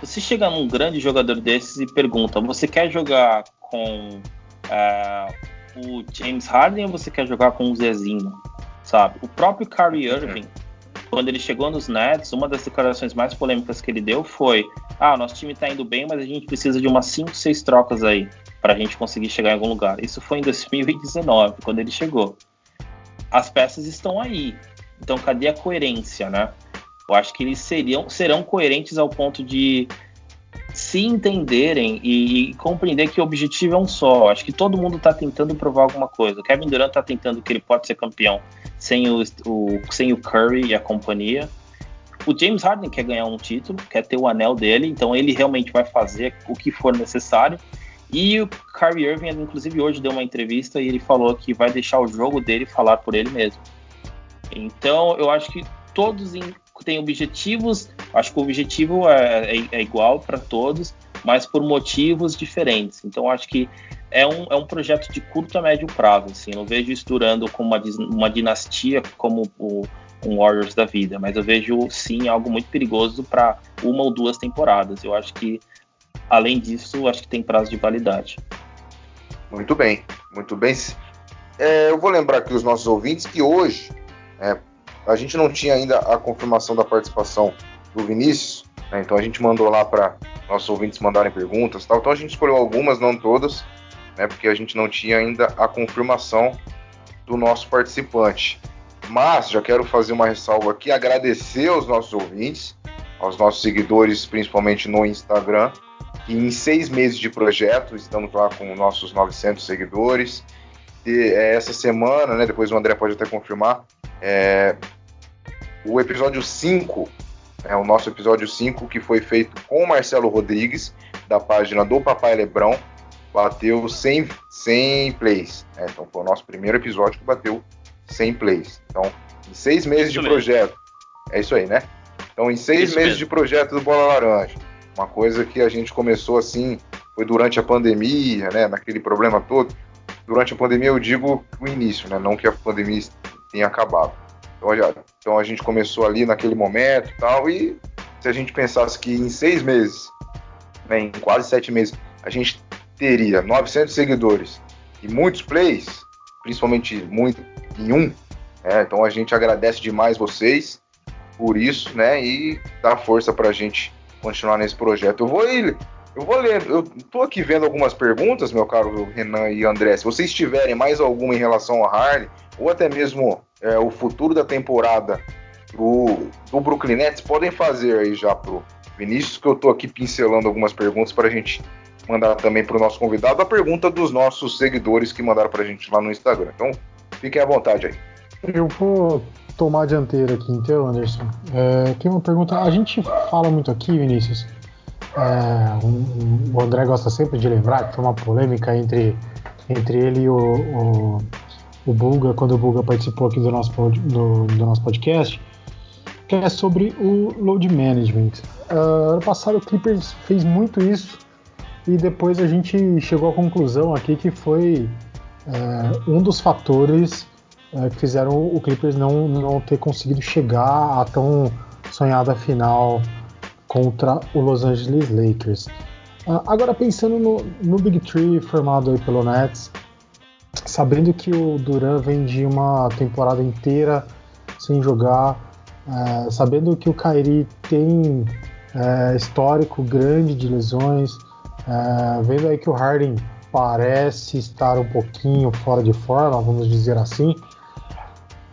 você chega num grande jogador desses e pergunta: você quer jogar com é, o James Harden ou você quer jogar com o Zezinho? Sabe? O próprio Kyrie Irving, quando ele chegou nos Nets, uma das declarações mais polêmicas que ele deu foi: ah, nosso time tá indo bem, mas a gente precisa de umas 5, 6 trocas aí para a gente conseguir chegar em algum lugar. Isso foi em 2019, quando ele chegou. As peças estão aí. Então, cadê a coerência, né? Eu acho que eles seriam, serão coerentes ao ponto de se entenderem e, e, compreender que o objetivo é um só. Acho que todo mundo está tentando provar alguma coisa. O Kevin Durant está tentando que ele pode ser campeão sem o, o, sem o Curry e a companhia. O James Harden quer ganhar um título, quer ter o anel dele, então ele realmente vai fazer o que for necessário. E o Kyrie Irving, inclusive, hoje deu uma entrevista e ele falou que vai deixar o jogo dele falar por ele mesmo. Então, eu acho que todos têm objetivos, acho que o objetivo é, é, é igual para todos, mas por motivos diferentes. Então, acho que é um, é um projeto de curto a médio prazo. Assim, eu não vejo isso durando com uma, uma dinastia como o um Warriors da vida, mas eu vejo sim algo muito perigoso para uma ou duas temporadas. Eu acho que, além disso, acho que tem prazo de validade. Muito bem, muito bem. É, eu vou lembrar aqui os nossos ouvintes que hoje é, a gente não tinha ainda a confirmação da participação do Vinícius, né, então a gente mandou lá para nossos ouvintes mandarem perguntas, tal. Então a gente escolheu algumas, não todas, né, porque a gente não tinha ainda a confirmação do nosso participante. Mas já quero fazer uma ressalva aqui, agradecer aos nossos ouvintes, aos nossos seguidores, principalmente no Instagram, que em seis meses de projeto, estamos lá com nossos 900 seguidores. E, é, essa semana, né, depois o André pode até confirmar, é, o episódio 5, é o nosso episódio 5, que foi feito com o Marcelo Rodrigues, da página do Papai Lebrão, bateu 100, 100 plays. Né? Então foi o nosso primeiro episódio que bateu 100 plays. Então, em seis meses isso de mesmo. projeto. É isso aí, né? Então, em seis isso meses mesmo. de projeto do Bola Laranja, uma coisa que a gente começou assim, foi durante a pandemia, né? Naquele problema todo. Durante a pandemia, eu digo o início, né? Não que a pandemia tenha acabado. Então, então a gente começou ali naquele momento e tal, e se a gente pensasse que em seis meses, né, em quase sete meses, a gente teria 900 seguidores e muitos plays, principalmente muito em um. Né? Então a gente agradece demais vocês por isso, né? E dá força para a gente continuar nesse projeto. Eu vou eu vou ler, eu tô aqui vendo algumas perguntas, meu caro Renan e André. Se vocês tiverem mais alguma em relação a Harley, ou até mesmo é, o futuro da temporada do, do Brooklyn Nets, podem fazer aí já pro Vinícius, que eu tô aqui pincelando algumas perguntas para a gente mandar também para o nosso convidado a pergunta dos nossos seguidores que mandaram para a gente lá no Instagram. Então, Fiquem à vontade aí. Eu vou tomar a dianteira aqui, então, Anderson. É, tem uma pergunta. A gente fala muito aqui, Vinícius. É, um, um, o André gosta sempre de lembrar que foi uma polêmica entre, entre ele e o, o, o Bulga, quando o Bulga participou aqui do nosso, do, do nosso podcast, que é sobre o load management. Uh, ano passado o Clippers fez muito isso e depois a gente chegou à conclusão aqui que foi é, um dos fatores é, que fizeram o Clippers não, não ter conseguido chegar à tão sonhada final contra o Los Angeles Lakers. Uh, agora pensando no, no, Big Three formado aí pelo Nets, sabendo que o Duran vem de uma temporada inteira sem jogar, uh, sabendo que o Kyrie tem uh, histórico grande de lesões, vendo aí que o Harden parece estar um pouquinho fora de forma, vamos dizer assim.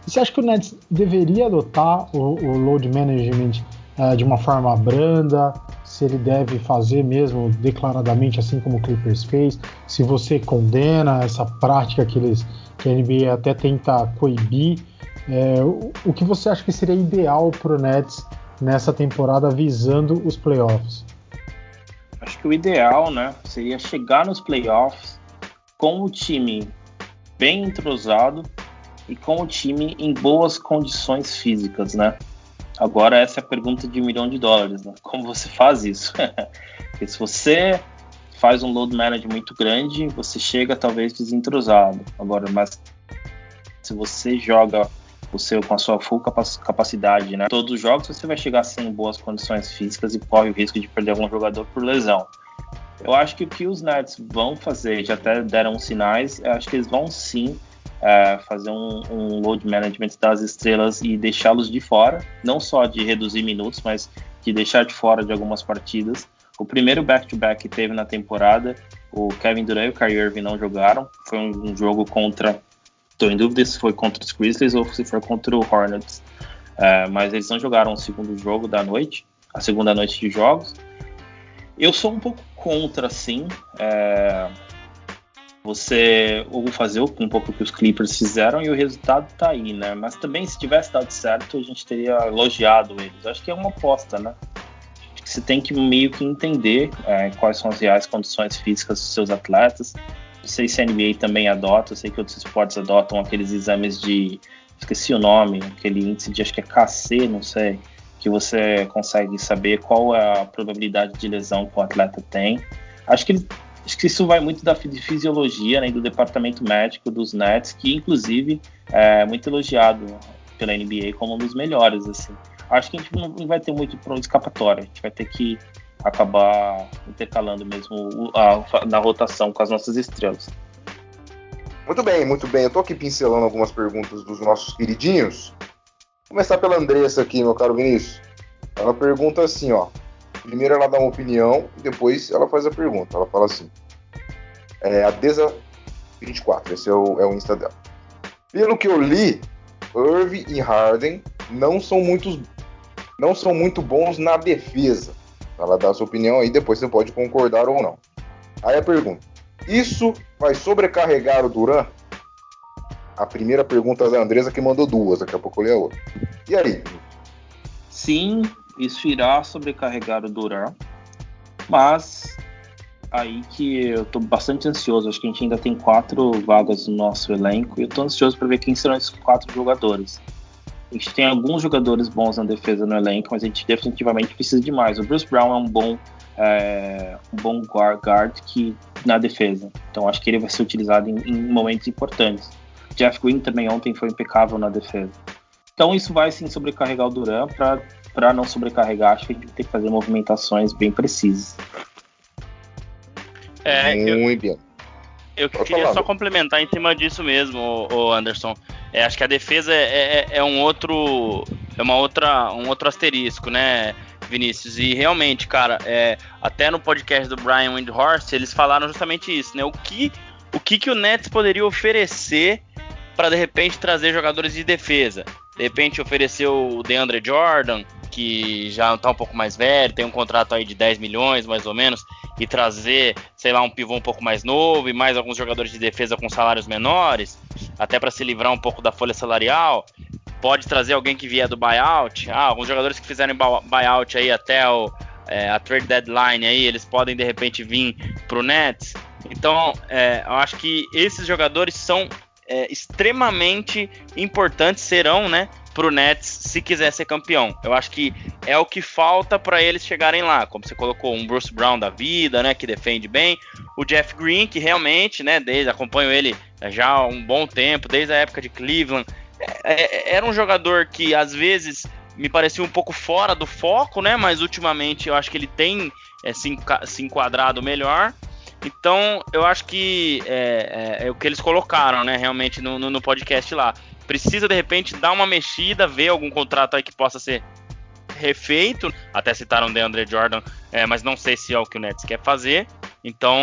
Você acha que o Nets deveria adotar o, o load management uh, de uma forma branda? Se ele deve fazer mesmo declaradamente, assim como o Clippers fez? Se você condena essa prática que, eles, que a NBA até tenta coibir, é, o, o que você acha que seria ideal para o Nets nessa temporada visando os playoffs? Acho que o ideal, né, seria chegar nos playoffs com o time bem entrosado e com o time em boas condições físicas, né? Agora essa é a pergunta de um milhão de dólares, né? Como você faz isso? Porque se você faz um load management muito grande, você chega talvez desentrosado. Agora, mas se você joga o seu com a sua full capacidade, né? Todos os jogos você vai chegar sem boas condições físicas e corre o risco de perder algum jogador por lesão. Eu acho que o que os Nets vão fazer, já até deram sinais, eu acho que eles vão sim é, fazer um, um, load management das estrelas e deixá-los de fora, não só de reduzir minutos, mas de deixar de fora de algumas partidas. O primeiro back-to-back -back que teve na temporada, o Kevin Durant e o Kyrie Irving não jogaram. Foi um, um jogo contra Estou em dúvida se foi contra os Grizzlies ou se foi contra o Hornets. É, mas eles não jogaram o segundo jogo da noite, a segunda noite de jogos. Eu sou um pouco contra, sim. É, você ou fazer um pouco o que os Clippers fizeram e o resultado tá aí, né? Mas também se tivesse dado certo, a gente teria elogiado eles. Acho que é uma aposta, né? Você tem que meio que entender é, quais são as reais condições físicas dos seus atletas. Não sei se a NBA também adota, eu sei que outros esportes adotam aqueles exames de. Esqueci o nome, aquele índice de acho que é KC, não sei que você consegue saber qual é a probabilidade de lesão que o atleta tem. Acho que, acho que isso vai muito da fisiologia né, do departamento médico dos Nets, que inclusive é muito elogiado pela NBA como um dos melhores. Assim. Acho que a gente não vai ter muito para escapatória, a gente vai ter que acabar intercalando mesmo a, na rotação com as nossas estrelas. Muito bem, muito bem. Eu estou aqui pincelando algumas perguntas dos nossos queridinhos começar pela Andressa aqui, meu caro Vinícius. Ela pergunta assim, ó. Primeiro ela dá uma opinião e depois ela faz a pergunta. Ela fala assim: é, a Desa24, esse é o, é o Insta dela. Pelo que eu li, Irving e Harden não são muitos não são muito bons na defesa. Ela dá a sua opinião aí, depois você pode concordar ou não. Aí a pergunta: Isso vai sobrecarregar o Duran? a primeira pergunta da Andresa que mandou duas, daqui a pouco eu leio a outra. E aí? Sim, isso irá sobrecarregar o Duran, mas aí que eu tô bastante ansioso. Acho que a gente ainda tem quatro vagas no nosso elenco e eu tô ansioso para ver quem serão esses quatro jogadores. A gente tem alguns jogadores bons na defesa no elenco, mas a gente definitivamente precisa de mais. O Bruce Brown é um bom, é, um bom guard que na defesa, então acho que ele vai ser utilizado em, em momentos importantes. Jeff Green também ontem foi impecável na defesa. Então isso vai sim sobrecarregar o Duran para não sobrecarregar, acho que a gente tem que fazer movimentações bem precisas. É, Muito eu, eu queria falar. só complementar em cima disso mesmo, o Anderson. É, acho que a defesa é, é, é, um outro é uma outra um outro asterisco, né, Vinícius? E realmente, cara, é, até no podcast do Brian Windhorst eles falaram justamente isso, né? O que o que, que o Nets poderia oferecer para de repente trazer jogadores de defesa. De repente oferecer o DeAndre Jordan, que já está um pouco mais velho, tem um contrato aí de 10 milhões mais ou menos, e trazer, sei lá, um pivô um pouco mais novo e mais alguns jogadores de defesa com salários menores, até para se livrar um pouco da folha salarial. Pode trazer alguém que vier do buyout, ah, alguns jogadores que fizerem buyout aí até o, é, a trade deadline aí, eles podem de repente vir pro Nets. Então, é, eu acho que esses jogadores são é, extremamente importantes serão, né, pro Nets se quiser ser campeão. Eu acho que é o que falta para eles chegarem lá, como você colocou um Bruce Brown da vida, né, que defende bem, o Jeff Green que realmente, né, desde acompanho ele já há um bom tempo, desde a época de Cleveland, é, é, era um jogador que às vezes me parecia um pouco fora do foco, né, mas ultimamente eu acho que ele tem é, se, se enquadrado melhor. Então, eu acho que é, é, é, o que eles colocaram, né, realmente no, no, no, podcast lá. Precisa, de repente, dar uma mexida, ver algum contrato aí que possa ser refeito. Até citaram o DeAndre Jordan, é, mas não sei se é o que o Nets quer fazer. Então,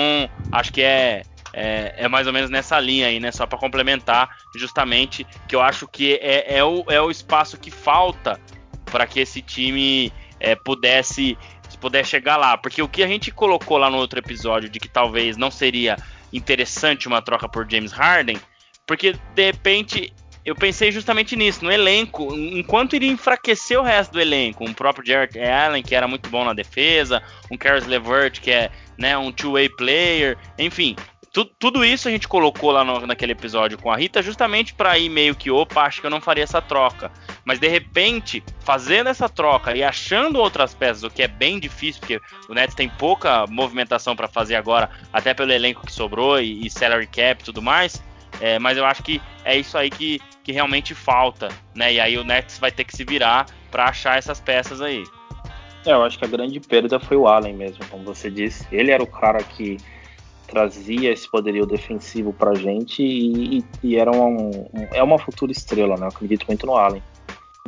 acho que é, é, é mais ou menos nessa linha aí, né? Só para complementar, justamente, que eu acho que é, é, o, é o espaço que falta para que esse time é, pudesse se puder chegar lá. Porque o que a gente colocou lá no outro episódio de que talvez não seria interessante uma troca por James Harden, porque de repente eu pensei justamente nisso, no elenco, enquanto iria enfraquecer o resto do elenco, um próprio Jarrett Allen, que era muito bom na defesa, um Caris LeVert, que é né, um two-way player, enfim, tu, tudo isso a gente colocou lá no, naquele episódio com a Rita, justamente para ir meio que, opa, acho que eu não faria essa troca. Mas de repente, fazendo essa troca e achando outras peças, o que é bem difícil, porque o Nets tem pouca movimentação para fazer agora, até pelo elenco que sobrou e, e salary cap e tudo mais. É, mas eu acho que é isso aí que, que realmente falta, né? E aí o Nets vai ter que se virar para achar essas peças aí. É, eu acho que a grande perda foi o Allen mesmo, como você disse. Ele era o cara que trazia esse poderio defensivo pra gente e, e era um, um, é uma futura estrela, né? Eu acredito muito no Allen.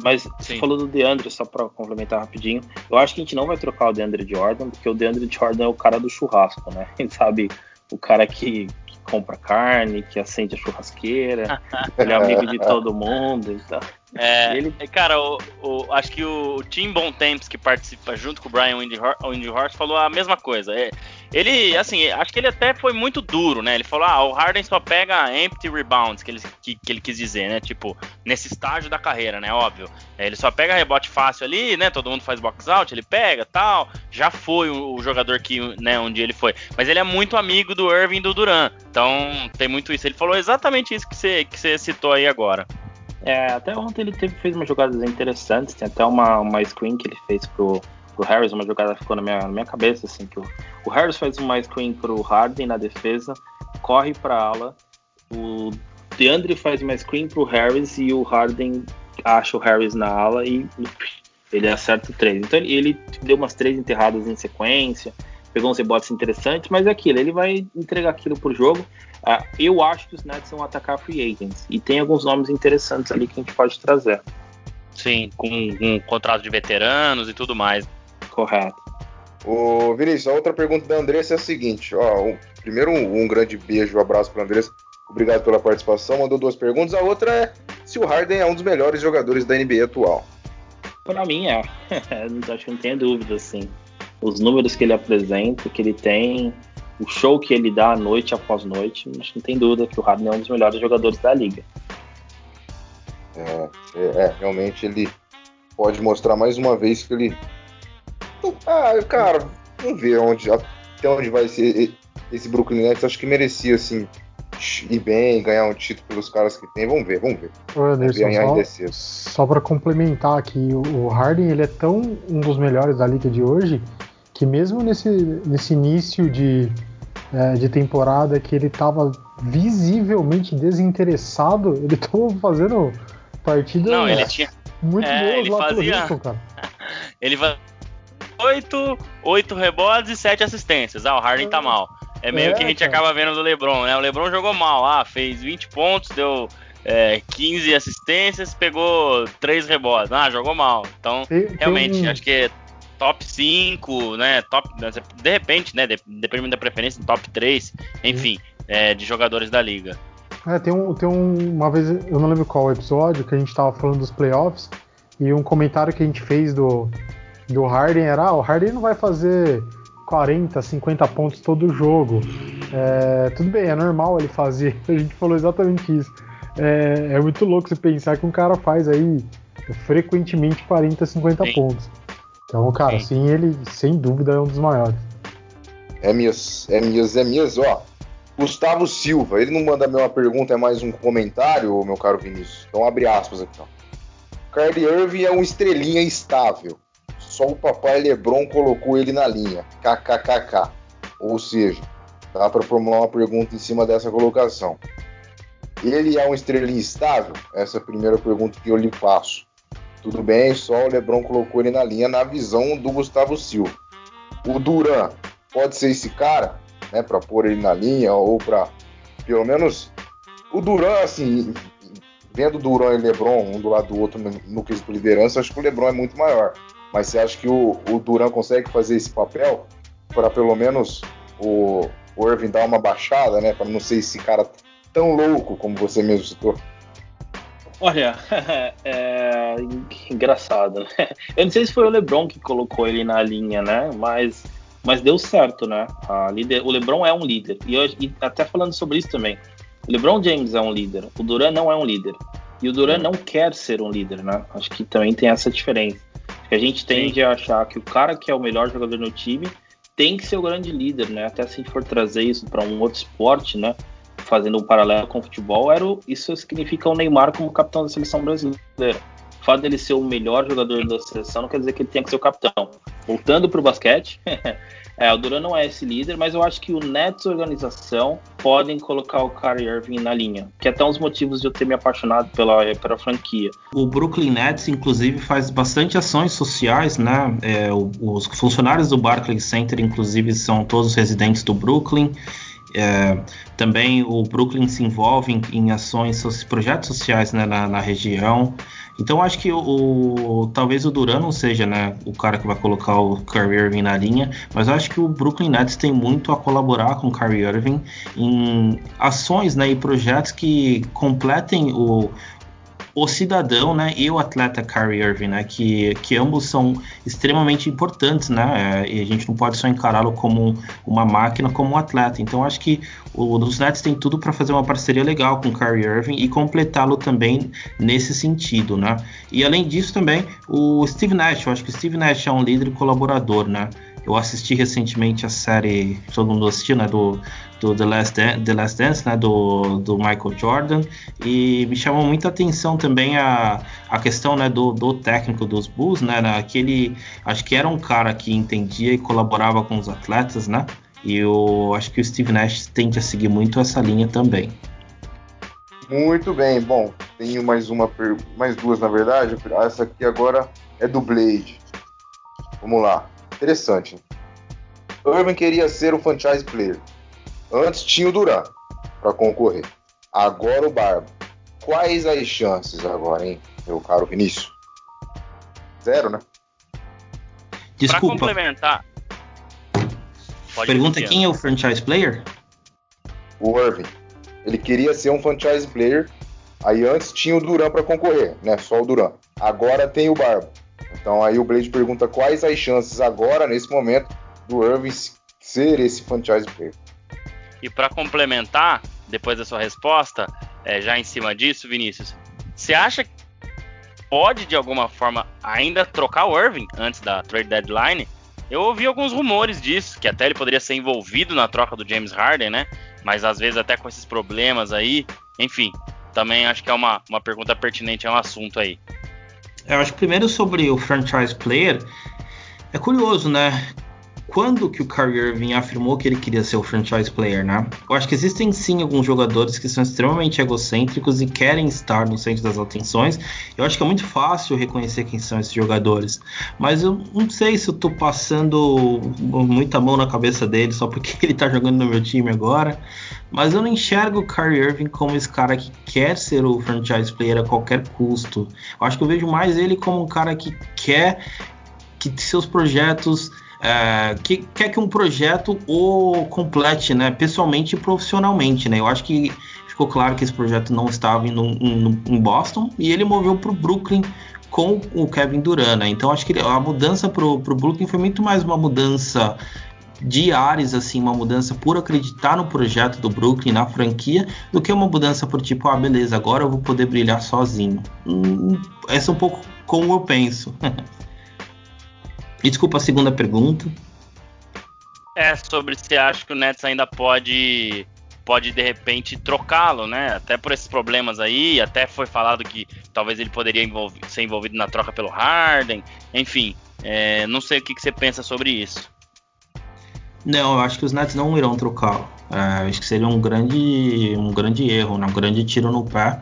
Mas Sim. você falou do DeAndre, só para complementar rapidinho, eu acho que a gente não vai trocar o DeAndre Jordan, porque o DeAndre Jordan é o cara do churrasco, né? A gente sabe, o cara que compra carne, que acende a churrasqueira, ele é amigo de todo mundo. Então, É, ele... Cara, o, o, acho que o Tim Bontemps, que participa junto com o Brian Windhorst, falou a mesma coisa. É, ele, assim, acho que ele até foi muito duro, né? Ele falou, ah, o Harden só pega empty rebounds, que ele, que, que ele quis dizer, né? Tipo, nesse estágio da carreira, né? Óbvio. É, ele só pega rebote fácil ali, né? Todo mundo faz box out, ele pega tal. Já foi o, o jogador que, né, onde ele foi. Mas ele é muito amigo do Irving e do Duran. Então, tem muito isso. Ele falou exatamente isso que você, que você citou aí agora. É, até ontem ele teve, fez umas jogadas interessantes, tem até uma, uma screen que ele fez pro, pro Harris, uma jogada que ficou na minha, na minha cabeça, assim, que o, o Harris faz uma screen pro Harden na defesa, corre pra ala, o DeAndre faz uma screen pro Harris e o Harden acha o Harris na ala e ele acerta o três. Então ele, ele deu umas três enterradas em sequência, pegou uns rebotes interessantes, mas é aquilo, ele vai entregar aquilo pro jogo. Uh, eu acho que os Nets vão atacar free agents e tem alguns nomes interessantes ali que a gente pode trazer. Sim, com um contrato de veteranos e tudo mais. Correto. O Vinícius, a outra pergunta da Andressa é a seguinte: ó, um, primeiro, um, um, grande beijo, um abraço para Andressa. Obrigado pela participação. Mandou duas perguntas. A outra é se o Harden é um dos melhores jogadores da NBA atual. Para mim é. Acho que não tem dúvida, assim. Os números que ele apresenta, que ele tem, o show que ele dá noite após noite, acho que não tem dúvida que o Harden é um dos melhores jogadores da liga. É, é, é, realmente ele pode mostrar mais uma vez que ele. Ah, cara, vamos ver onde, até onde vai ser esse Brooklyn Nets. Acho que merecia, assim, ir bem, ganhar um título pelos caras que tem. Vamos ver, vamos ver. Anderson, só, só para complementar aqui, o Harden ele é tão um dos melhores da liga de hoje que mesmo nesse, nesse início de, é, de temporada que ele estava visivelmente desinteressado, ele estava fazendo partidas Não, ele tinha... muito é, boas ele lá fazia... pelo Houston, cara. ele fazia 8, 8 rebotes e 7 assistências. Ah, o Harden tá mal. É meio é, que a gente cara. acaba vendo do LeBron, né? O LeBron jogou mal, ah, fez 20 pontos, deu é, 15 assistências, pegou 3 rebotes. Ah, jogou mal. Então, tem, realmente, tem... acho que top 5, né? Top, de repente, né? Dependendo da preferência, top 3, enfim, é, de jogadores da liga. É, tem, um, tem um, uma vez, eu não lembro qual episódio, que a gente tava falando dos playoffs, e um comentário que a gente fez do, do Harden era: ah, o Harden não vai fazer 40, 50 pontos todo jogo. É, tudo bem, é normal ele fazer. A gente falou exatamente isso. É, é muito louco você pensar que um cara faz aí frequentemente 40, 50 Sim. pontos. Então, cara, sim. sim, ele sem dúvida é um dos maiores. É minhas, é minhas, é minhas, ó. Gustavo Silva, ele não manda a mesma pergunta, é mais um comentário, meu caro Vinícius. Então abre aspas aqui, ó. Kyrie Irving é um estrelinha estável. Só o papai LeBron colocou ele na linha. KKKK. Ou seja, dá para formular uma pergunta em cima dessa colocação. Ele é um estrelinha estável? Essa é a primeira pergunta que eu lhe faço. Tudo bem, só o Lebron colocou ele na linha na visão do Gustavo Silva. O Duran pode ser esse cara, né, para pôr ele na linha ou para pelo menos o Duran, assim, vendo Duran e Lebron um do lado do outro no, no quesito liderança, acho que o Lebron é muito maior. Mas você acha que o, o Duran consegue fazer esse papel para pelo menos o, o Irving dar uma baixada, né, para não ser esse cara tão louco como você mesmo citou? Olha, é engraçado. Né? Eu não sei se foi o LeBron que colocou ele na linha, né? Mas, mas deu certo, né? Líder, o LeBron é um líder. E, eu, e, até falando sobre isso também, o LeBron James é um líder. O Duran não é um líder. E o Duran não quer ser um líder, né? Acho que também tem essa diferença. Que a gente tende Sim. a achar que o cara que é o melhor jogador no time tem que ser o grande líder, né? Até se for trazer isso para um outro esporte, né? Fazendo um paralelo com o futebol, era o, isso significa o Neymar como capitão da seleção brasileira. O fato dele ser o melhor jogador da seleção não quer dizer que ele tenha que ser o capitão. Voltando para o basquete, é, o Duran não é esse líder, mas eu acho que o Nets organização podem colocar o Kyrie Irving na linha, que é até um dos motivos de eu ter me apaixonado pela, pela franquia. O Brooklyn Nets, inclusive, faz bastante ações sociais, né? É, os funcionários do Barclays Center, inclusive, são todos residentes do Brooklyn. É, também o Brooklyn se envolve em, em ações, projetos sociais né, na, na, região. Então acho que o, o, talvez o Duran não seja né, o cara que vai colocar o Kyrie Irving na linha, mas acho que o Brooklyn Nets tem muito a colaborar com o Kyrie Irving em ações né, e projetos que completem o, o cidadão, né, e o atleta Kyrie Irving, né, que, que ambos são extremamente importantes, né, é, e a gente não pode só encará-lo como uma máquina, como um atleta. Então acho que o, os Nets têm tudo para fazer uma parceria legal com o Kyrie Irving e completá-lo também nesse sentido, né. E além disso também o Steve Nash, eu acho que o Steve Nash é um líder colaborador, né. Eu assisti recentemente a série, todo mundo assistiu, né, do, do The, Last Dan The Last Dance, né, do, do Michael Jordan, e me chamou muita atenção também a, a questão, né, do, do técnico dos Bulls, né, aquele, acho que era um cara que entendia e colaborava com os atletas, né, e eu acho que o Steve Nash tende a seguir muito essa linha também. Muito bem, bom, tenho mais uma, mais duas na verdade, essa aqui agora é do Blade. Vamos lá. Interessante. Irving queria ser o franchise player. Antes tinha o Duran para concorrer. Agora o Barba. Quais as chances agora, hein, meu caro Vinícius? Zero, né? Desculpa. Pra complementar. Pergunta quem é o franchise player? O Irving. Ele queria ser um franchise player. Aí antes tinha o Duran para concorrer, né? Só o Duran. Agora tem o Barba. Então aí o Blade pergunta quais as chances agora, nesse momento, do Irving ser esse franchise player. E para complementar, depois da sua resposta, é, já em cima disso, Vinícius, você acha que pode de alguma forma ainda trocar o Irving antes da trade deadline? Eu ouvi alguns rumores disso, que até ele poderia ser envolvido na troca do James Harden, né? Mas às vezes até com esses problemas aí. Enfim, também acho que é uma, uma pergunta pertinente ao assunto aí. Eu acho que primeiro sobre o franchise player, é curioso, né? Quando que o Kyrie Irving afirmou que ele queria ser o franchise player, né? Eu acho que existem sim alguns jogadores que são extremamente egocêntricos e querem estar no centro das atenções. Eu acho que é muito fácil reconhecer quem são esses jogadores, mas eu não sei se eu tô passando muita mão na cabeça dele só porque ele tá jogando no meu time agora. Mas eu não enxergo o Kyrie Irving como esse cara que quer ser o franchise player a qualquer custo. Eu acho que eu vejo mais ele como um cara que quer que seus projetos é, que quer que um projeto o complete, né, pessoalmente e profissionalmente, né? Eu acho que ficou claro que esse projeto não estava indo em Boston e ele moveu para o Brooklyn com o Kevin Durant, né? Então acho que a mudança para o Brooklyn foi muito mais uma mudança de ares, assim, uma mudança por acreditar no projeto do Brooklyn, na franquia, do que uma mudança por tipo, ah, beleza, agora eu vou poder brilhar sozinho. Hum, essa é um pouco como eu penso. e desculpa a segunda pergunta. É sobre se acha que o Nets ainda pode pode de repente trocá-lo, né? Até por esses problemas aí, até foi falado que talvez ele poderia envolver, ser envolvido na troca pelo Harden, enfim, é, não sei o que, que você pensa sobre isso. Não, eu acho que os Nets não irão trocá-lo. É, acho que seria um grande, um grande erro, né? um grande tiro no pé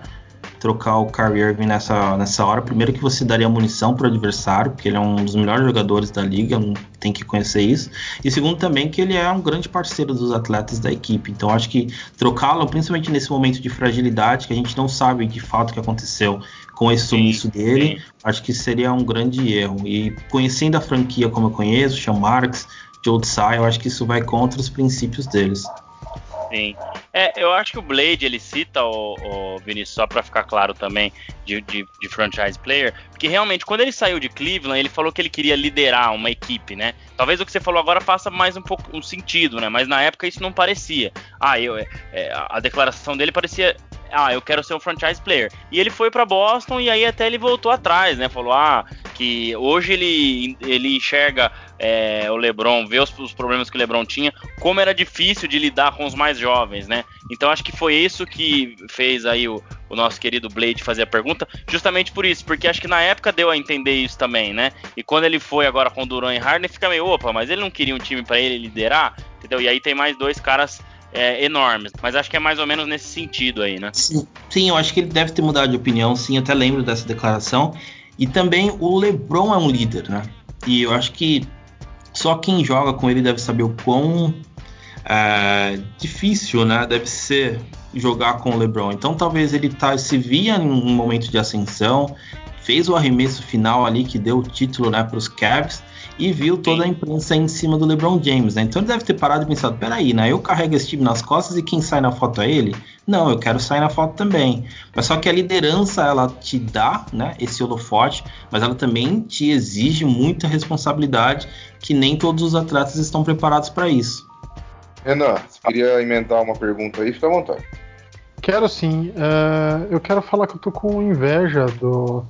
trocar o Kyrie Irving nessa, nessa hora. Primeiro que você daria munição para o adversário, porque ele é um dos melhores jogadores da liga, tem que conhecer isso. E segundo também que ele é um grande parceiro dos atletas da equipe. Então acho que trocá-lo, principalmente nesse momento de fragilidade, que a gente não sabe de fato o que aconteceu com esse sumiço dele, sim. acho que seria um grande erro. E conhecendo a franquia como eu conheço, Sean Marks, Joe Tsai, eu acho que isso vai contra os princípios deles. Sim. É, eu acho que o Blade ele cita o, o Vinícius só para ficar claro também de, de, de, franchise player, porque realmente quando ele saiu de Cleveland ele falou que ele queria liderar uma equipe, né? Talvez o que você falou agora faça mais um pouco um sentido, né? Mas na época isso não parecia. Ah, eu, é, é a declaração dele parecia ah, eu quero ser um franchise player. E ele foi para Boston e aí até ele voltou atrás, né? Falou, ah, que hoje ele, ele enxerga é, o LeBron, vê os, os, problemas que o LeBron tinha, como era difícil de lidar com os mais jovens, né? Então acho que foi isso que fez aí o, o nosso querido Blade fazer a pergunta, justamente por isso, porque acho que na época deu a entender isso também, né? E quando ele foi agora com o Duran e Harden, fica meio, opa, mas ele não queria um time para ele liderar, entendeu? E aí tem mais dois caras é, enormes. Mas acho que é mais ou menos nesse sentido aí, né? Sim, sim, eu acho que ele deve ter mudado de opinião, sim, até lembro dessa declaração. E também o LeBron é um líder, né? E eu acho que só quem joga com ele deve saber o quão é, difícil, né? Deve ser jogar com o LeBron. Então talvez ele tá, se via em um momento de ascensão, fez o arremesso final ali que deu o título, né, para os Cavs e viu toda a imprensa em cima do LeBron James, né? Então ele deve ter parado e pensado: peraí, né? Eu carrego esse time nas costas e quem sai na foto é ele? Não, eu quero sair na foto também. Mas só que a liderança ela te dá, né? Esse holofote, mas ela também te exige muita responsabilidade que nem todos os atletas estão preparados para isso. Renan, você queria inventar uma pergunta aí? Fica à vontade. Quero sim. Uh, eu quero falar que eu tô com inveja do,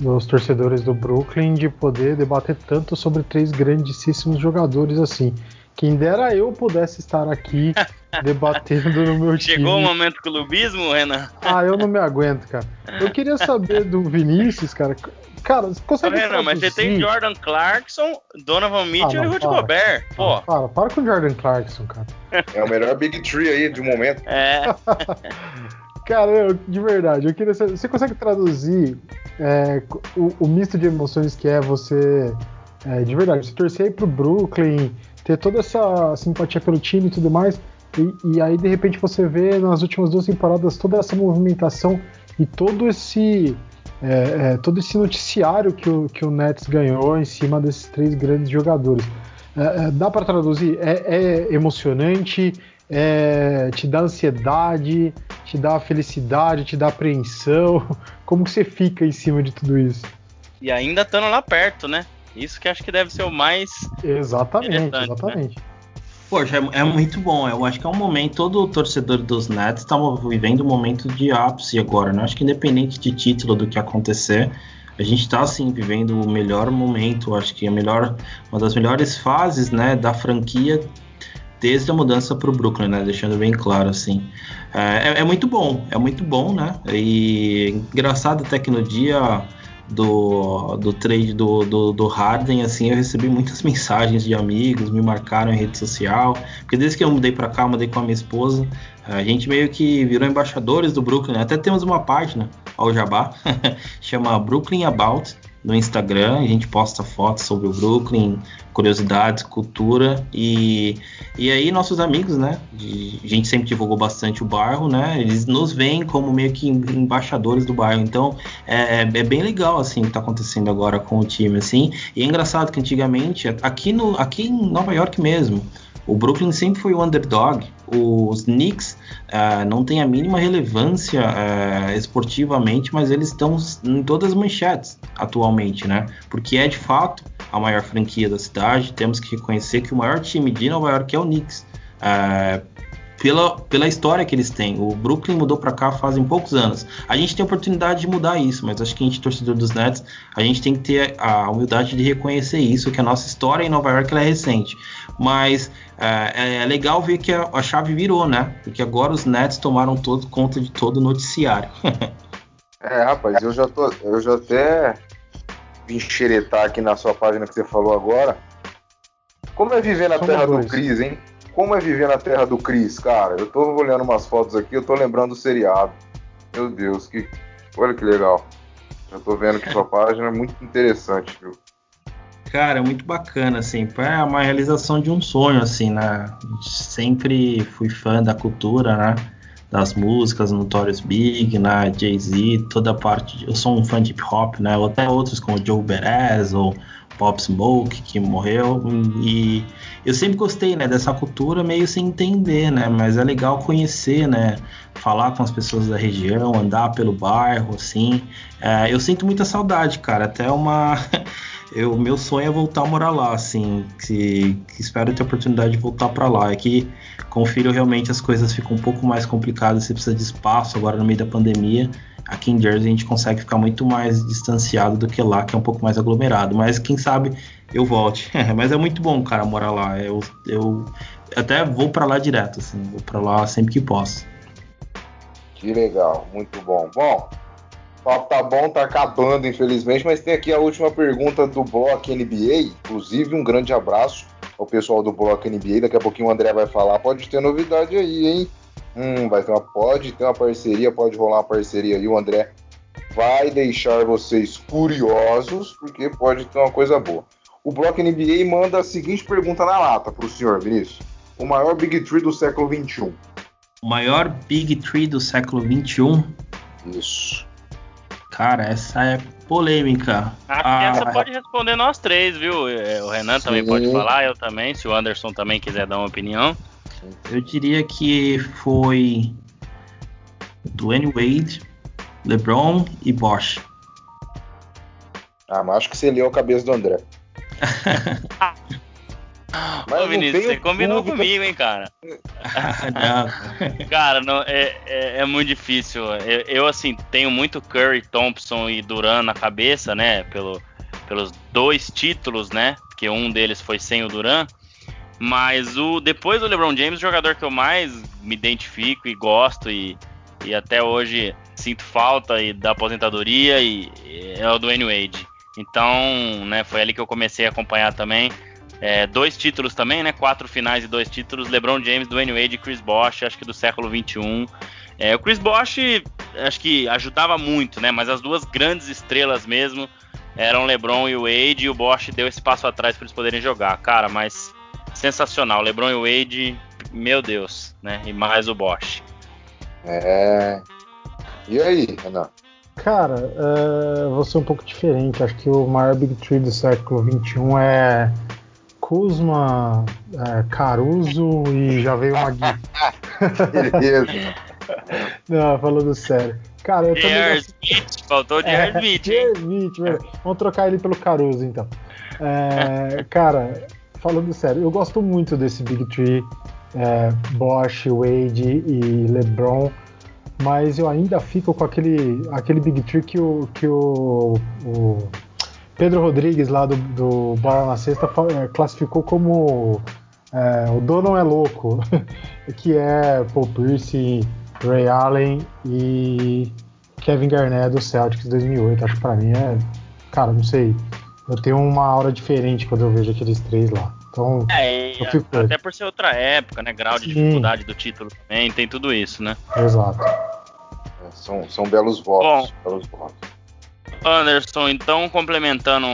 dos torcedores do Brooklyn de poder debater tanto sobre três grandíssimos jogadores assim. Quem dera eu pudesse estar aqui debatendo no meu time. Chegou o momento clubismo, Renan? Ah, eu não me aguento, cara. Eu queria saber do Vinícius, cara. Cara, você consegue Renan, traduzir? mas você tem Jordan Clarkson, Donovan Mitchell ah, não, e Rudy para. Gobert. Pô. Para, para com o Jordan Clarkson, cara. É o melhor Big Tree aí de um momento. É. cara, eu, de verdade, eu queria saber, você consegue traduzir é, o, o, misto de emoções que é você, é, de verdade, se torcer pro Brooklyn, ter toda essa simpatia pelo time e tudo mais, e, e aí de repente você vê nas últimas duas temporadas toda essa movimentação e todo esse é, é, todo esse noticiário que o, que o Nets ganhou em cima desses três grandes jogadores. É, é dá para traduzir? É, é emocionante, é, te dá ansiedade, te dá felicidade, te dá apreensão. Como que você fica em cima de tudo isso? E ainda estando lá perto, né? Isso que acho que deve ser o mais. Exatamente, né? exatamente. Né? Poxa, é, é, muito bom. Eu acho que é um momento, todo torcedor dos Nets está vivendo um momento de ápice agora, né? Acho que independente de título do que acontecer, a gente está assim vivendo o melhor momento, acho que a melhor, uma das melhores fases, né, da franquia desde a mudança para o Brooklyn, né? Deixando bem claro assim. É, é, é, muito bom, é muito bom, né? E engraçado até que no dia do, do trade do, do, do, Harden, assim, eu recebi muitas mensagens de amigos, me marcaram em rede social, porque desde que eu mudei para cá, mudei com a minha esposa, a gente meio que virou embaixadores do Brooklyn, até temos uma página, ao Jabá, chama Brooklyn About, no Instagram, a gente posta fotos sobre o Brooklyn, curiosidades, cultura e, e aí nossos amigos, né? a gente sempre divulgou bastante o bairro, né? Eles nos veem como meio que embaixadores do bairro. Então é, é bem legal assim o que está acontecendo agora com o time, assim. E é engraçado que antigamente aqui no aqui em Nova York mesmo o Brooklyn sempre foi o underdog. Os Knicks uh, não têm a mínima relevância uh, esportivamente, mas eles estão em todas as manchetes atualmente, né? Porque é de fato a maior franquia da cidade. Temos que reconhecer que o maior time de Nova York é o Knicks. Uh, pela, pela história que eles têm. O Brooklyn mudou para cá fazem poucos anos. A gente tem a oportunidade de mudar isso, mas acho que a gente, torcedor dos Nets, a gente tem que ter a humildade de reconhecer isso, que a nossa história em Nova York é recente. Mas é, é, legal ver que a, a, chave virou, né? Porque agora os Nets tomaram todo conta de todo o noticiário. é, rapaz, eu já tô, eu já até vim xeretar aqui na sua página que você falou agora. Como é viver na terra dois. do Cris, hein? Como é viver na terra do Cris, cara? Eu tô olhando umas fotos aqui, eu tô lembrando do seriado. Meu Deus, que. Olha que legal. Eu tô vendo que sua página é muito interessante, viu? Cara, muito bacana, assim, é uma realização de um sonho, assim, né? Sempre fui fã da cultura, né? Das músicas, Notorious Big, né? Jay-Z, toda a parte. De... Eu sou um fã de hip hop, né? Ou até outros como Joe Perez ou Pop Smoke, que morreu, e eu sempre gostei, né, dessa cultura meio sem entender, né, mas é legal conhecer, né, falar com as pessoas da região, andar pelo bairro, assim, é, eu sinto muita saudade, cara, até uma... eu, meu sonho é voltar a morar lá, assim, que, que espero ter a oportunidade de voltar para lá. É que com o filho realmente as coisas ficam um pouco mais complicadas, você precisa de espaço agora no meio da pandemia aqui em Jersey a gente consegue ficar muito mais distanciado do que lá, que é um pouco mais aglomerado. Mas quem sabe eu volte. Mas é muito bom, cara, morar lá. Eu, eu até vou para lá direto, assim, vou para lá sempre que posso. Que legal, muito bom. Bom, o papo tá bom, tá acabando, infelizmente, mas tem aqui a última pergunta do Bloco NBA. Inclusive, um grande abraço ao pessoal do Bloco NBA. Daqui a pouquinho o André vai falar. Pode ter novidade aí, hein? Hum, vai ter uma, pode ter uma parceria, pode rolar uma parceria aí. O André vai deixar vocês curiosos, porque pode ter uma coisa boa. O Bloco NBA manda a seguinte pergunta na lata para o senhor, Vinícius. O maior Big Tree do século XXI. O maior Big Tree do século XXI? Isso. Cara, essa é polêmica. Acho que essa ah, pode responder nós três, viu? É, o Renan Sim. também pode falar, eu também, se o Anderson também quiser dar uma opinião. Eu diria que foi Dwayne Wade, LeBron e Bosch. Ah, mas acho que você leu a cabeça do André. Mas Ô, Vinícius, você combinou dúvida. comigo, hein, cara? cara, não, é, é, é, muito difícil. Eu, eu, assim, tenho muito Curry, Thompson e Duran na cabeça, né? Pelo, pelos dois títulos, né? Porque um deles foi sem o Duran. Mas o depois do LeBron James, o jogador que eu mais me identifico e gosto e, e até hoje sinto falta e da aposentadoria e, e é o Dwayne Wade. Então, né, foi ali que eu comecei a acompanhar também. É, dois títulos também, né? Quatro finais e dois títulos. LeBron James, Dwayne Wade e Chris Bosh, acho que do século 21. É, o Chris Bosh, acho que ajudava muito, né? Mas as duas grandes estrelas mesmo eram LeBron e o Wade. E o Bosh deu esse passo atrás para eles poderem jogar. Cara, mas sensacional. LeBron e Wade, meu Deus, né? E mais o Bosch. É. E aí, Renan? Cara, uh, vou ser um pouco diferente. Acho que o maior Big Tree do século XXI é Kuzma, é, Caruso e já veio uma Beleza. Não, falando sério. Cara, eu também. Smith, faltou o J.R. É. Smith, Vamos trocar ele pelo Caruso, então. É, cara, falando sério, eu gosto muito desse Big Tree. É, Bosch, Wade e LeBron mas eu ainda fico com aquele, aquele big trick que o, que o, o Pedro Rodrigues lá do, do na Sexta é, classificou como é, o dono é louco, que é Paul Pierce, Ray Allen e Kevin Garnett do Celtics 2008. Acho que pra mim é, cara, não sei, eu tenho uma aura diferente quando eu vejo aqueles três lá. Então, é, eu fico até por ser outra época, né? Grau de Sim. dificuldade do título também, tem tudo isso, né? Exato. É, são, são belos votos. Bom, belos votos. Anderson, então, complementando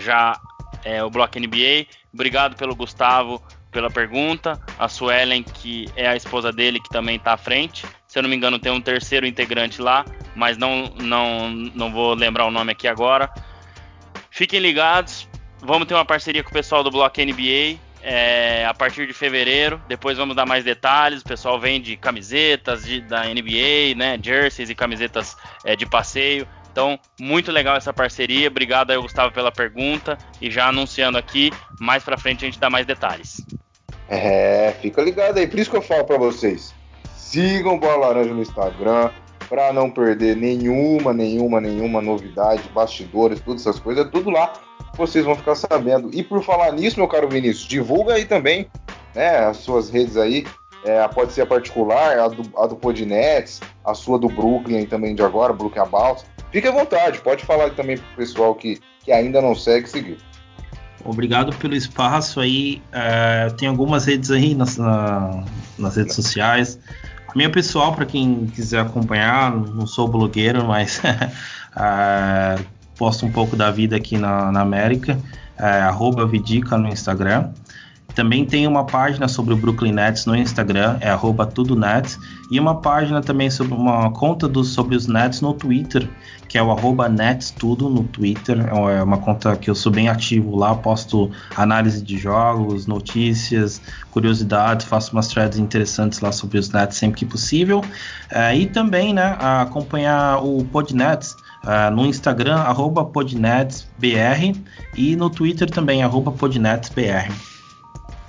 já é, o bloco NBA, obrigado pelo Gustavo pela pergunta. A Suelen, que é a esposa dele, que também está à frente. Se eu não me engano, tem um terceiro integrante lá, mas não, não, não vou lembrar o nome aqui agora. Fiquem ligados, vamos ter uma parceria com o pessoal do Bloco NBA é, a partir de fevereiro. Depois vamos dar mais detalhes. O pessoal vende camisetas de, da NBA, né, jerseys e camisetas é, de passeio. Então, muito legal essa parceria. Obrigado aí, Gustavo, pela pergunta. E já anunciando aqui, mais pra frente a gente dá mais detalhes. É, fica ligado aí. Por isso que eu falo para vocês. Sigam Bola Laranja no Instagram para não perder nenhuma, nenhuma, nenhuma novidade, bastidores, todas essas coisas, é tudo lá vocês vão ficar sabendo. E por falar nisso, meu caro Vinícius, divulga aí também né, as suas redes aí. É, pode ser a particular, a do, a do Podnets, a sua do Brooklyn também de agora, Brooklyn About. Fique à vontade, pode falar também pro pessoal que, que ainda não segue, seguir. Obrigado pelo espaço aí. É, eu tenho algumas redes aí nas, na, nas redes sociais. Minha pessoal, para quem quiser acompanhar, não sou blogueiro, mas é, posto um pouco da vida aqui na, na América, é, Vidica no Instagram. Também tem uma página sobre o Brooklyn Nets no Instagram, é arroba tudo Nets, e uma página também sobre uma conta do, sobre os Nets no Twitter, que é o arroba Nets Tudo no Twitter. É uma conta que eu sou bem ativo lá, posto análise de jogos, notícias, curiosidades, faço umas threads interessantes lá sobre os Nets sempre que possível. É, e também né, acompanhar o Podnets, Uh, no Instagram, arroba podnetsbr e no Twitter também, arroba podnetsbr.